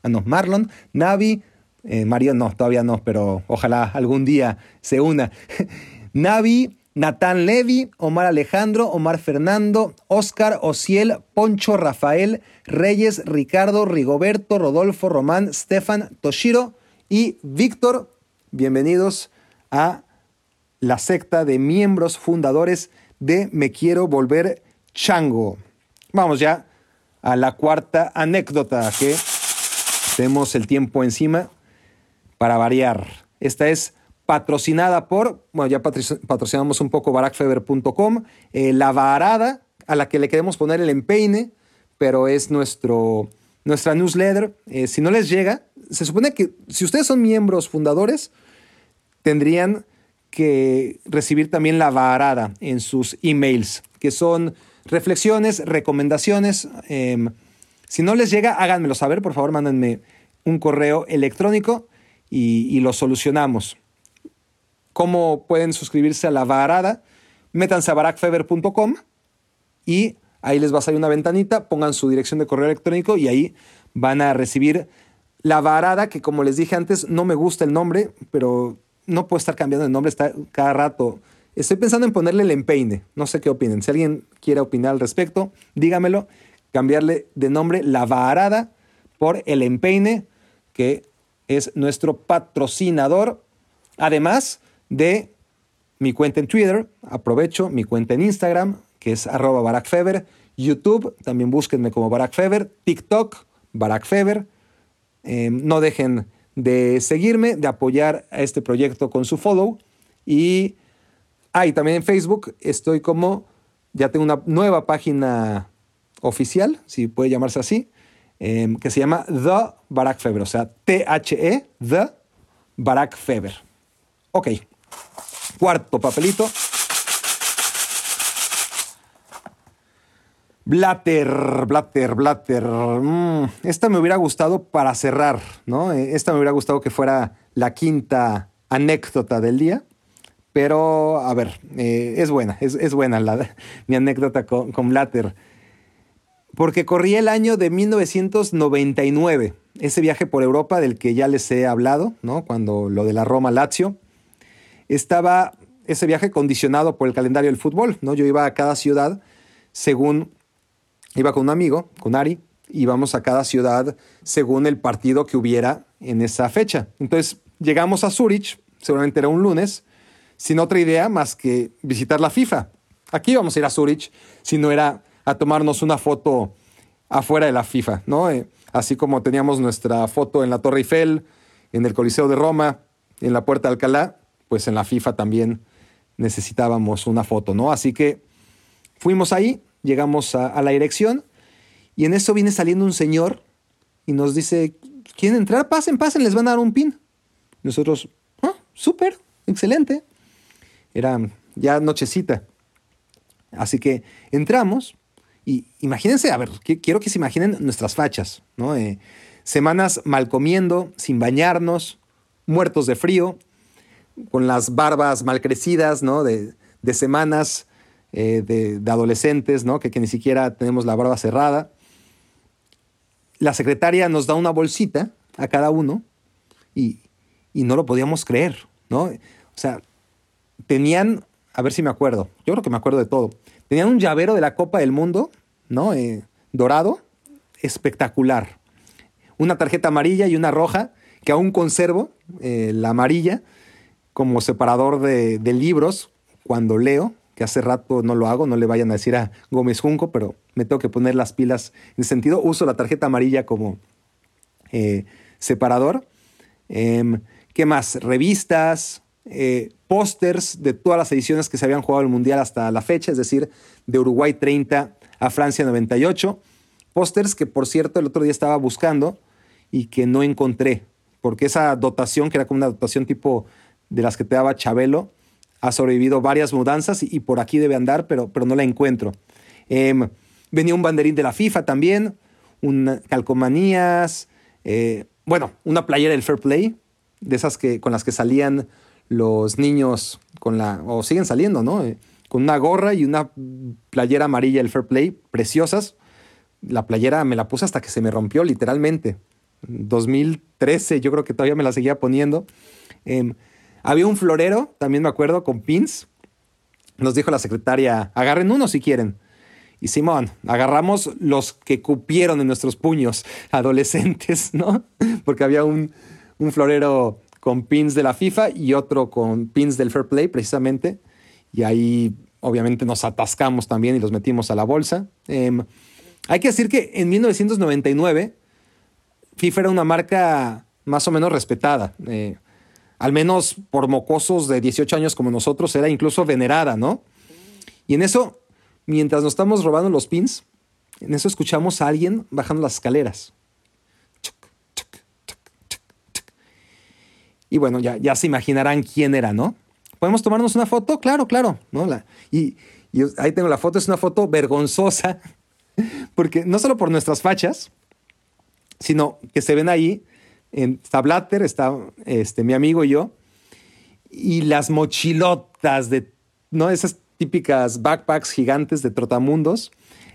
ah no, Marlon, Navi, eh, Mario no, todavía no, pero ojalá algún día se una. Navi, Natán Levi, Omar Alejandro, Omar Fernando, Oscar, Ociel, Poncho, Rafael, Reyes, Ricardo, Rigoberto, Rodolfo, Román, Stefan, Toshiro y Víctor. Bienvenidos a la secta de miembros fundadores de Me Quiero Volver Chango. Vamos ya a la cuarta anécdota que tenemos el tiempo encima para variar. Esta es patrocinada por, bueno, ya patrocinamos un poco barakfeber.com, eh, la varada a la que le queremos poner el empeine, pero es nuestro, nuestra newsletter. Eh, si no les llega, se supone que si ustedes son miembros fundadores, tendrían que recibir también la varada en sus emails, que son reflexiones, recomendaciones. Em, si no les llega, háganmelo saber, por favor, mándenme un correo electrónico y, lo solucionamos. ¿Cómo pueden suscribirse a la varada? Métanse a barakfeber.com y ahí les va a salir una ventanita, pongan su dirección de correo electrónico y ahí van a recibir la varada, que como les dije antes, no me gusta el nombre, pero no puedo estar cambiando de nombre cada rato. Estoy pensando en ponerle el empeine. No sé qué opinen. Si alguien quiere opinar al respecto, dígamelo. Cambiarle de nombre la varada por el empeine, que es nuestro patrocinador. Además de mi cuenta en Twitter, aprovecho mi cuenta en Instagram, que es arroba barakfeber. YouTube, también búsquenme como barakfeber. TikTok, barakfeber. Eh, no dejen de seguirme, de apoyar a este proyecto con su follow. Y, ah, también en Facebook estoy como, ya tengo una nueva página oficial, si puede llamarse así, em, que se llama The Barack Fever, o sea, T-H-E, The Barack Fever. Ok, cuarto papelito. Blatter, Blatter, Blatter. Mm, esta me hubiera gustado para cerrar, ¿no? Eh, esta me hubiera gustado que fuera la quinta anécdota del día. Pero, a ver, eh, es buena, es, buena la, mi anécdota con, con, Blatter. Porque corrí el año de 1999, ese viaje por Europa del que ya les he hablado, ¿no? Cuando lo de la Roma Lazio. Estaba ese viaje condicionado por el calendario del fútbol, ¿no? Yo iba a cada ciudad según Iba con un amigo, con Ari, íbamos a cada ciudad según el partido que hubiera en esa fecha. Entonces llegamos a Zurich, seguramente era un lunes, sin otra idea más que visitar la FIFA. Aquí íbamos a ir a Zurich, si no era a tomarnos una foto afuera de la FIFA, ¿no? Eh, así como teníamos nuestra foto en la Torre Eiffel, en el Coliseo de Roma, en la Puerta de Alcalá, pues en la FIFA también necesitábamos una foto, ¿no? Así que fuimos ahí, llegamos a, la dirección y en eso viene saliendo un señor y nos dice, ¿quieren entrar? Pasen, pasen, les van a dar un pin. Nosotros, ah, súper, excelente. Era ya nochecita. Así que entramos y imagínense, a ver, quiero que se imaginen nuestras fachas, ¿no? Eh, semanas mal comiendo, sin bañarnos, muertos de frío, con las barbas mal crecidas, ¿no? De, de semanas eh, de, adolescentes, ¿no? Que, ni siquiera tenemos la barba cerrada. La secretaria nos da una bolsita a cada uno y, no lo podíamos creer, ¿no? O sea, tenían, a ver si me acuerdo, yo creo que me acuerdo de todo. Tenían un llavero de la Copa del Mundo, ¿no? Eh, dorado, espectacular. Una tarjeta amarilla y una roja, que aún conservo, eh, la amarilla, como separador de, de libros cuando leo, que hace rato no lo hago, no le vayan a decir a Gómez Junco, pero me tengo que poner las pilas en ese sentido. Uso la tarjeta amarilla como eh, separador. Em, ¿Qué más? Revistas, eh, pósters de todas las ediciones que se habían jugado el Mundial hasta la fecha, es decir, de Uruguay 30 a Francia 98. Pósters que, por cierto, el otro día estaba buscando y que no encontré, porque esa dotación, que era como una dotación tipo de las que te daba Chabelo, ha sobrevivido varias mudanzas y, por aquí debe andar, pero, pero no la encuentro. Em, venía un banderín de la FIFA también, un calcomanías, eh, bueno, una playera del Fair Play, de esas que, con las que salían los niños con la, o siguen saliendo, ¿no? Eh, con una gorra y una playera amarilla del Fair Play, preciosas. La playera me la puse hasta que se me rompió, literalmente. 2013, yo creo que todavía me la seguía poniendo. Em, había un florero, también me acuerdo, con pins. Nos dijo la secretaria, agarren uno si quieren. Y Simón, agarramos los que cupieron en nuestros puños, adolescentes, ¿no? Porque había un, un florero con pins de la FIFA y otro con pins del Fair Play, precisamente. Y ahí, obviamente, nos atascamos también y los metimos a la bolsa. Em, hay que decir que en 1999, FIFA era una marca más o menos respetada. Eh, al menos por mocosos de 18 años como nosotros, era incluso venerada, ¿no? Y en eso, mientras nos estamos robando los pins, en eso escuchamos a alguien bajando las escaleras. Y bueno, ya, se imaginarán quién era, ¿no? ¿Podemos tomarnos una foto? Claro, claro. ¿no? La, y, ahí tengo la foto, es una foto vergonzosa, porque no solo por nuestras fachas, sino que se ven ahí, está Blatter, está este, mi amigo y yo, y las mochilotas de, ¿no? Esas típicas backpacks gigantes de trotamundos,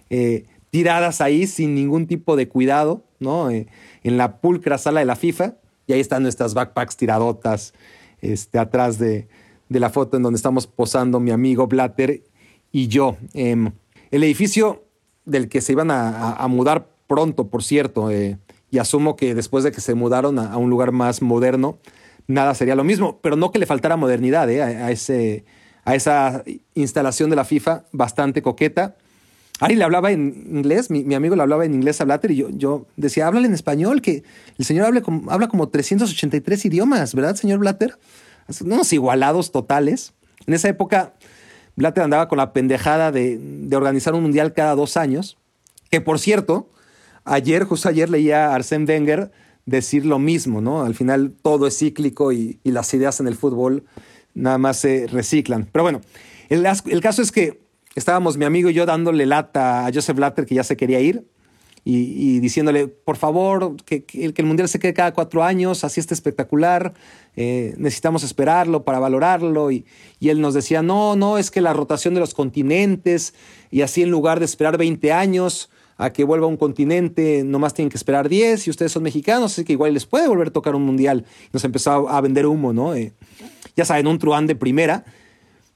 eh, tiradas ahí sin ningún tipo de cuidado, ¿no? Eh, en la pulcra sala de la FIFA. Y ahí están nuestras backpacks tiradotas este, atrás de, la foto en donde estamos posando mi amigo Blatter y yo. Em, el edificio del que se iban a, mudar pronto, por cierto, eh, y asumo que después de que se mudaron a, un lugar más moderno, nada sería lo mismo, pero no que le faltara modernidad eh, a, ese, a esa instalación de la FIFA bastante coqueta. Ari le hablaba en inglés, mi, amigo le hablaba en inglés a Blatter y yo, yo decía, háblale en español, que el señor habla como, habla como 383 idiomas, ¿verdad, señor Blatter? Unos igualados totales. En esa época, Blatter andaba con la pendejada de, organizar un mundial cada dos años, que por cierto, ayer, justo ayer leía a Arsène Wenger decir lo mismo, ¿no? Al final todo es cíclico y, las ideas en el fútbol nada más se reciclan. Pero bueno, el, caso es que estábamos mi amigo y yo dándole lata a Joseph Blatter que ya se quería ir y, diciéndole, por favor, que, que, el Mundial se quede cada cuatro años, así está espectacular, eh, necesitamos esperarlo para valorarlo. Y, y, él nos decía, no, no, es que la rotación de los continentes y así en lugar de esperar 20 años a que vuelva un continente, nomás tienen que esperar 10 y ustedes son mexicanos, así que igual les puede volver a tocar un Mundial. Nos empezó a, vender humo, ¿no? Eh, ya saben, un truán de primera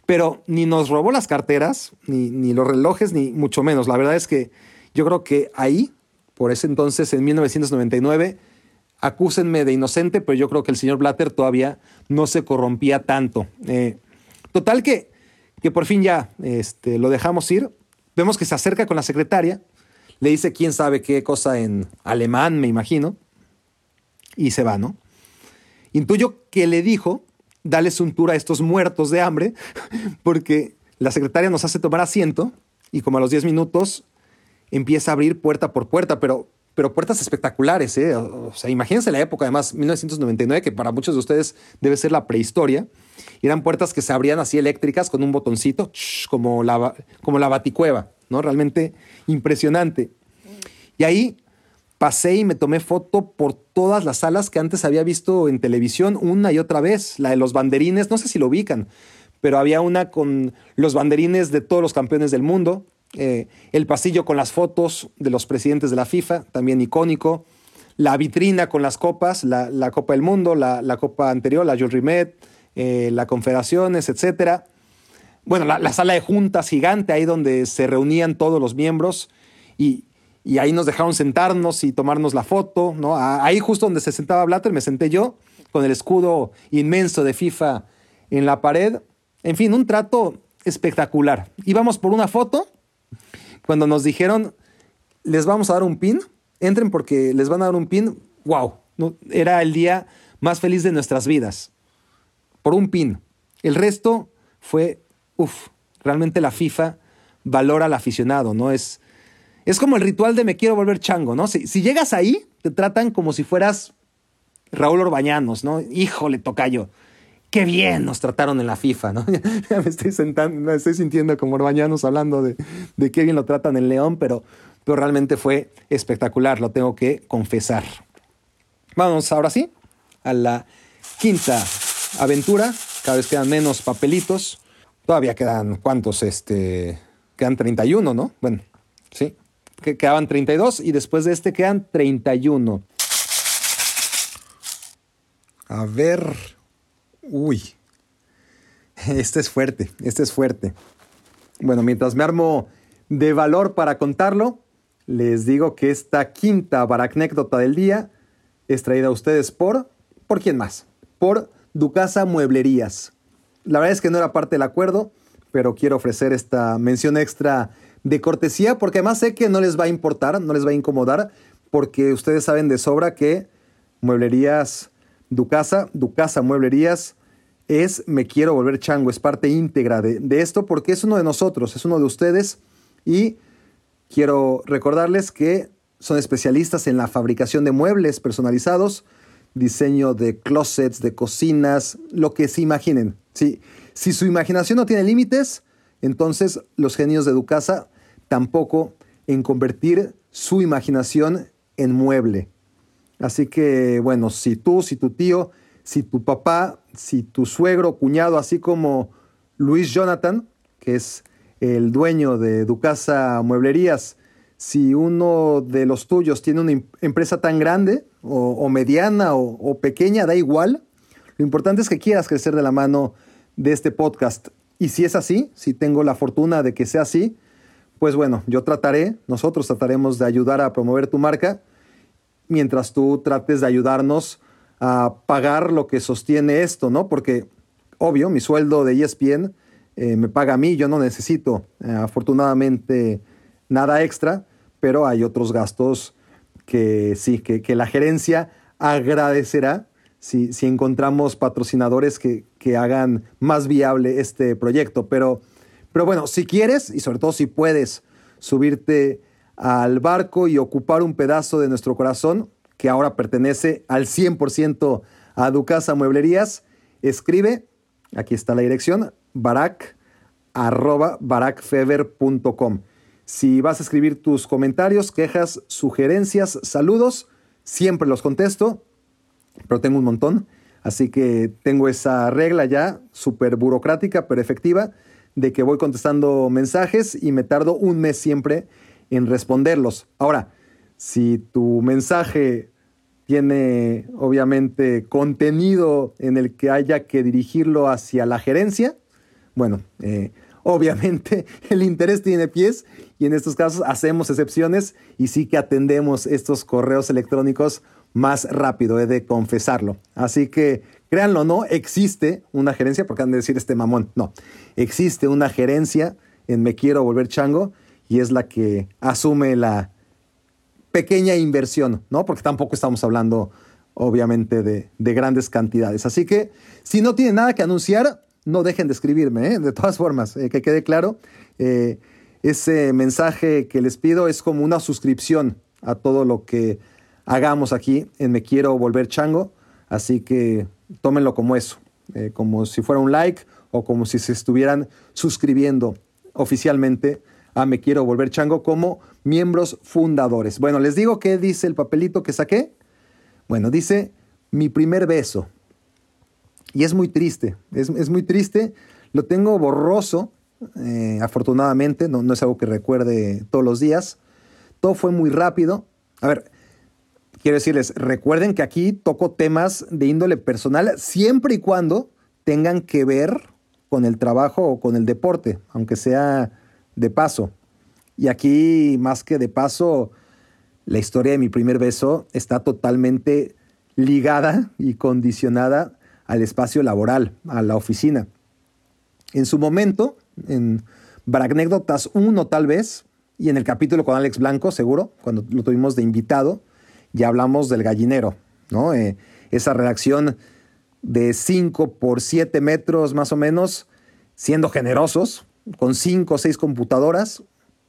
pero ni nos robó las carteras, ni, los relojes, ni mucho menos. La verdad es que yo creo que ahí, por ese entonces, en 1999, acúsenme de inocente, pero yo creo que el señor Blatter todavía no se corrompía tanto. Eh, total que, que por fin ya este, lo dejamos ir. Vemos que se acerca con la secretaria, le dice quién sabe qué cosa en alemán, me imagino, y se va, ¿no? Intuyo que le dijo dales un tour a estos muertos de hambre, porque la secretaria nos hace tomar asiento y como a los 10 minutos empieza a abrir puerta por puerta, pero, pero puertas espectaculares. ¿eh? O sea, imagínense la época, además, 1999, que para muchos de ustedes debe ser la prehistoria. Eran puertas que se abrían así eléctricas con un botoncito, como la, como la baticueva, ¿no? Realmente impresionante. Y ahí pasé y me tomé foto por todas las salas que antes había visto en televisión una y otra vez. La de los banderines, no sé si lo ubican, pero había una con los banderines de todos los campeones del mundo. Eh, el pasillo con las fotos de los presidentes de la FIFA, también icónico. La vitrina con las copas, la, Copa del Mundo, la, Copa anterior, la Jules Rimet, eh, la Confederaciones, etc. Bueno, la, la sala de juntas gigante, ahí donde se reunían todos los miembros. Y, y ahí nos dejaron sentarnos y tomarnos la foto, ¿no? Ahí justo donde se sentaba Blatter me senté yo con el escudo inmenso de FIFA en la pared. En fin, un trato espectacular. Íbamos por una foto cuando nos dijeron, les vamos a dar un pin, entren porque les van a dar un pin. ¡Wow! Era el día más feliz de nuestras vidas. Por un pin. El resto fue, uff, realmente la FIFA valora al aficionado, ¿no? Es, es como el ritual de me quiero volver chango, ¿no? Si, llegas ahí, te tratan como si fueras Raúl Orbañanos, ¿no? Híjole, tocayo. qué bien nos trataron en la FIFA, ¿no? ya me estoy sentando, me estoy sintiendo como orbañanos hablando de, de qué bien lo tratan en León, pero, pero realmente fue espectacular, lo tengo que confesar. Vamos ahora sí a la quinta aventura. Cada vez quedan menos papelitos. Todavía quedan, ¿cuántos? Este, quedan 31, ¿no? Bueno, sí. Que quedaban 32 y después de este quedan 31. A ver. Uy. Este es fuerte, este es fuerte. Bueno, mientras me armo de valor para contarlo, les digo que esta quinta baracnécdota del día es traída a ustedes por... ¿Por quién más? Por Ducasa Mueblerías. La verdad es que no era parte del acuerdo, pero quiero ofrecer esta mención extra de cortesía porque además sé que no les va a importar, no les va a incomodar, porque ustedes saben de sobra que Mueblerías Ducasa, Ducasa Mueblerías es Me Quiero Volver Chango, es parte íntegra de, de esto porque es uno de nosotros, es uno de ustedes y quiero recordarles que son especialistas en la fabricación de muebles personalizados, diseño de closets, de cocinas, lo que se imaginen. Si, su imaginación no tiene límites, entonces los genios de Ducasa tampoco en convertir su imaginación en mueble. Así que, bueno, si tú, si tu tío, si tu papá, si tu suegro, cuñado, así como Luis Jonathan, que es el dueño de Ducasa Mueblerías, si uno de los tuyos tiene una empresa tan grande o, mediana o, o, pequeña, da igual. Lo importante es que quieras crecer de la mano de este podcast. Y si es así, si tengo la fortuna de que sea así, pues bueno, yo trataré, nosotros trataremos de ayudar a promover tu marca, mientras tú trates de ayudarnos a pagar lo que sostiene esto, ¿no? Porque, obvio, mi sueldo de ESPN eh, me paga a mí, yo no necesito, eh, afortunadamente, nada extra, pero hay otros gastos que sí, que, la gerencia agradecerá si, si encontramos patrocinadores que, que, hagan más viable este proyecto. Pero, pero bueno, si quieres y sobre todo si puedes subirte al barco y ocupar un pedazo de nuestro corazón, que ahora pertenece al 100% a Ducasa Mueblerías, escribe, aquí está la dirección, barack, arroba barakfeber.com. Si vas a escribir tus comentarios, quejas, sugerencias, saludos, siempre los contesto, pero tengo un montón. Así que tengo esa regla ya, súper burocrática, pero efectiva, de que voy contestando mensajes y me tardo un mes siempre en responderlos. Ahora, si tu mensaje tiene obviamente contenido en el que haya que dirigirlo hacia la gerencia, bueno, eh, Obviamente el interés tiene pies y en estos casos hacemos excepciones y sí que atendemos estos correos electrónicos más rápido, he de confesarlo. Así que créanlo no, existe una gerencia, porque han de decir este mamón, no, existe una gerencia en Me Quiero Volver Chango y es la que asume la pequeña inversión, ¿no? Porque tampoco estamos hablando obviamente de, de grandes cantidades. Así que si no tiene nada que anunciar, no dejen de escribirme, ¿eh? de todas formas, eh, que quede claro. Eh, ese mensaje que les pido es como una suscripción a todo lo que hagamos aquí en Me Quiero Volver Chango, así que tómenlo como eso, como si fuera un like o como si se estuvieran suscribiendo oficialmente a Me Quiero Volver Chango como miembros fundadores. Bueno, les digo qué dice el papelito que saqué. Bueno, dice mi primer beso. Y es muy triste, es, muy triste. Lo tengo borroso, eh, afortunadamente, no, no es algo que recuerde todos los días. Todo fue muy rápido. A ver, quiero decirles, recuerden que aquí toco temas de índole personal siempre y cuando tengan que ver con el trabajo o con el deporte, aunque sea de paso. Y aquí, más que de paso, la historia de mi primer beso está totalmente ligada y condicionada al espacio laboral, a la oficina. En su momento, en Baracnécdotas 1 tal vez, y en el capítulo con Alex Blanco, seguro, cuando lo tuvimos de invitado, ya hablamos del gallinero, ¿no? Eh, esa redacción de 5 por 7 metros más o menos, siendo generosos, con 5 o 6 computadoras,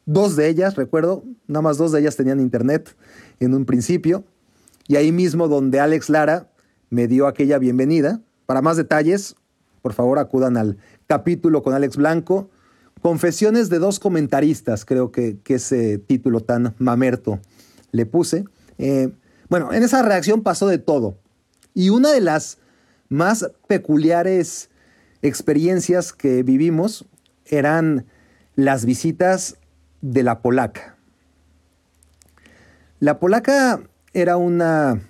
dos de ellas, recuerdo, nada más dos de ellas tenían internet en un principio, y ahí mismo donde Alex Lara me dio aquella bienvenida, para más detalles, por favor acudan al capítulo con Alex Blanco. Confesiones de dos comentaristas, creo que, ese título tan mamerto le puse. Eh, bueno, en esa reacción pasó de todo. Y una de las más peculiares experiencias que vivimos eran las visitas de la polaca. La polaca era una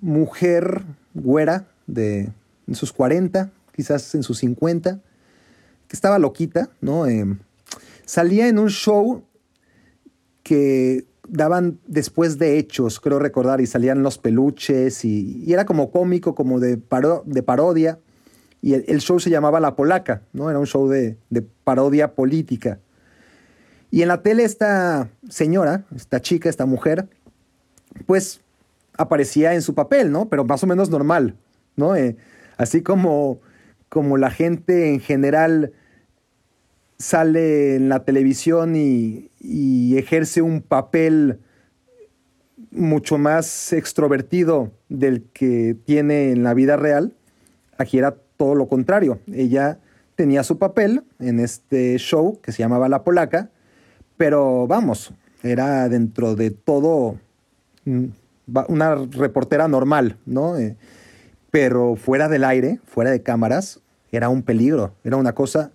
mujer güera de en sus 40, quizás en sus 50, que estaba loquita, ¿no? Eh, salía en un show que daban después de hechos, creo recordar, y salían los peluches, y, era como cómico, como de, de parodia, y el, show se llamaba La Polaca, ¿no? Era un show de, de parodia política. Y en la tele esta señora, esta chica, esta mujer, pues aparecía en su papel, ¿no? Pero más o menos normal, ¿no? Eh, así como, como la gente en general sale en la televisión y, ejerce un papel mucho más extrovertido del que tiene en la vida real, aquí era todo lo contrario. Ella tenía su papel en este show que se llamaba La Polaca, pero vamos, era dentro de todo una reportera normal, ¿no? Eh, pero fuera del aire, fuera de cámaras, era un peligro, era una cosa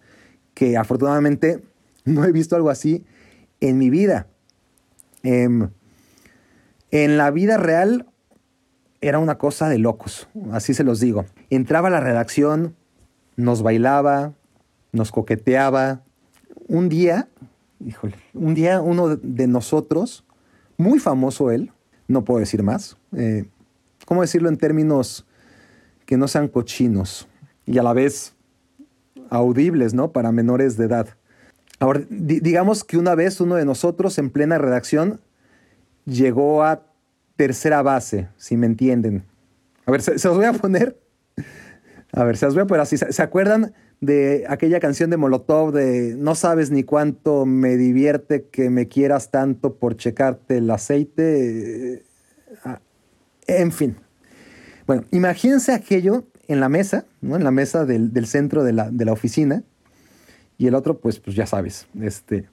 que afortunadamente no he visto algo así en mi vida. Em, en la vida real era una cosa de locos, así se los digo. Entraba a la redacción, nos bailaba, nos coqueteaba. Un día, híjole, un día uno de nosotros, muy famoso él, no puedo decir más, eh, ¿cómo decirlo en términos que no sean cochinos y a la vez audibles, ¿no? Para menores de edad. Ahora, digamos que una vez uno de nosotros en plena redacción llegó a tercera base, si me entienden. A ver, se, los voy a poner. A ver, se los voy a poner así. ¿Se, acuerdan de aquella canción de Molotov de No sabes ni cuánto me divierte que me quieras tanto por checarte el aceite? Ah, en fin. Bueno, imagínense aquello en la mesa, ¿no? En la mesa del, centro de la, oficina. Y el otro, pues, pues ya sabes, este,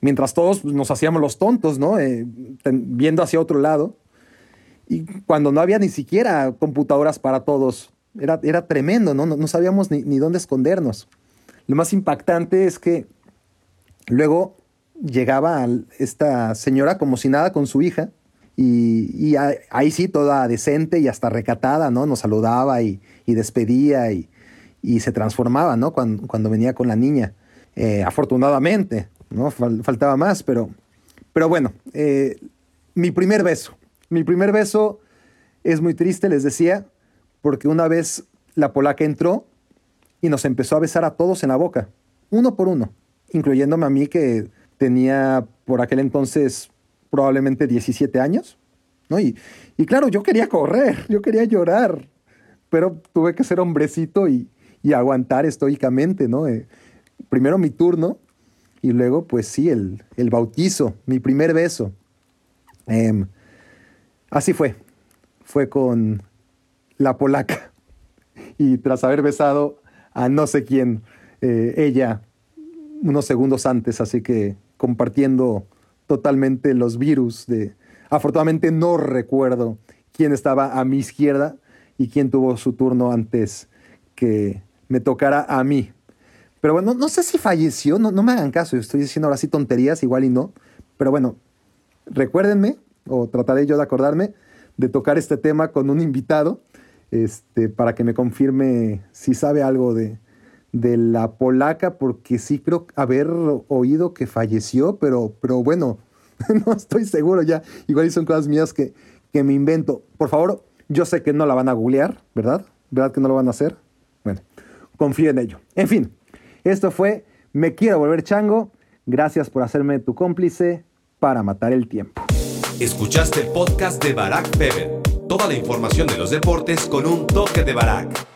mientras todos nos hacíamos los tontos, ¿no? Eh, viendo hacia otro lado. Y cuando no había ni siquiera computadoras para todos, era, era tremendo, ¿no? ¿no? sabíamos ni, ni dónde escondernos. Lo más impactante es que luego llegaba esta señora como si nada con su hija y, ahí sí, toda decente y hasta recatada, ¿no? Nos saludaba y, despedía y, se transformaba, ¿no? Cuando, venía con la niña. Eh, afortunadamente, ¿no? faltaba más, pero, pero bueno, eh, mi primer beso. Mi primer beso es muy triste, les decía, porque una vez la polaca entró y nos empezó a besar a todos en la boca, uno por uno, incluyéndome a mí que tenía por aquel entonces probablemente 17 años, ¿no? Y, claro, yo quería correr, yo quería llorar, pero tuve que ser hombrecito y, aguantar estoicamente, ¿no? Eh, primero mi turno y luego, pues sí, el, bautizo, mi primer beso. Em, así fue, fue con la polaca y tras haber besado a no sé quién, eh, ella unos segundos antes, así que compartiendo totalmente los virus de... Afortunadamente no recuerdo quién estaba a mi izquierda y quién tuvo su turno antes que me tocara a mí. Pero bueno, no sé si falleció, no, no me hagan caso, estoy diciendo ahora sí tonterías, igual y no. Pero bueno, recuérdenme, o trataré yo de acordarme, de tocar este tema con un invitado, este, para que me confirme si sabe algo de, de la polaca, porque sí creo haber oído que falleció, pero, pero bueno, no estoy seguro ya. Igual son cosas mías que, que me invento. Por favor, yo sé que no la van a googlear, ¿verdad? ¿Verdad que no lo van a hacer? Bueno, confío en ello. En fin, esto fue Me quiero volver chango. Gracias por hacerme tu cómplice para matar el tiempo. Escuchaste el podcast de Barack Feber. Toda la información de los deportes con un toque de Barack.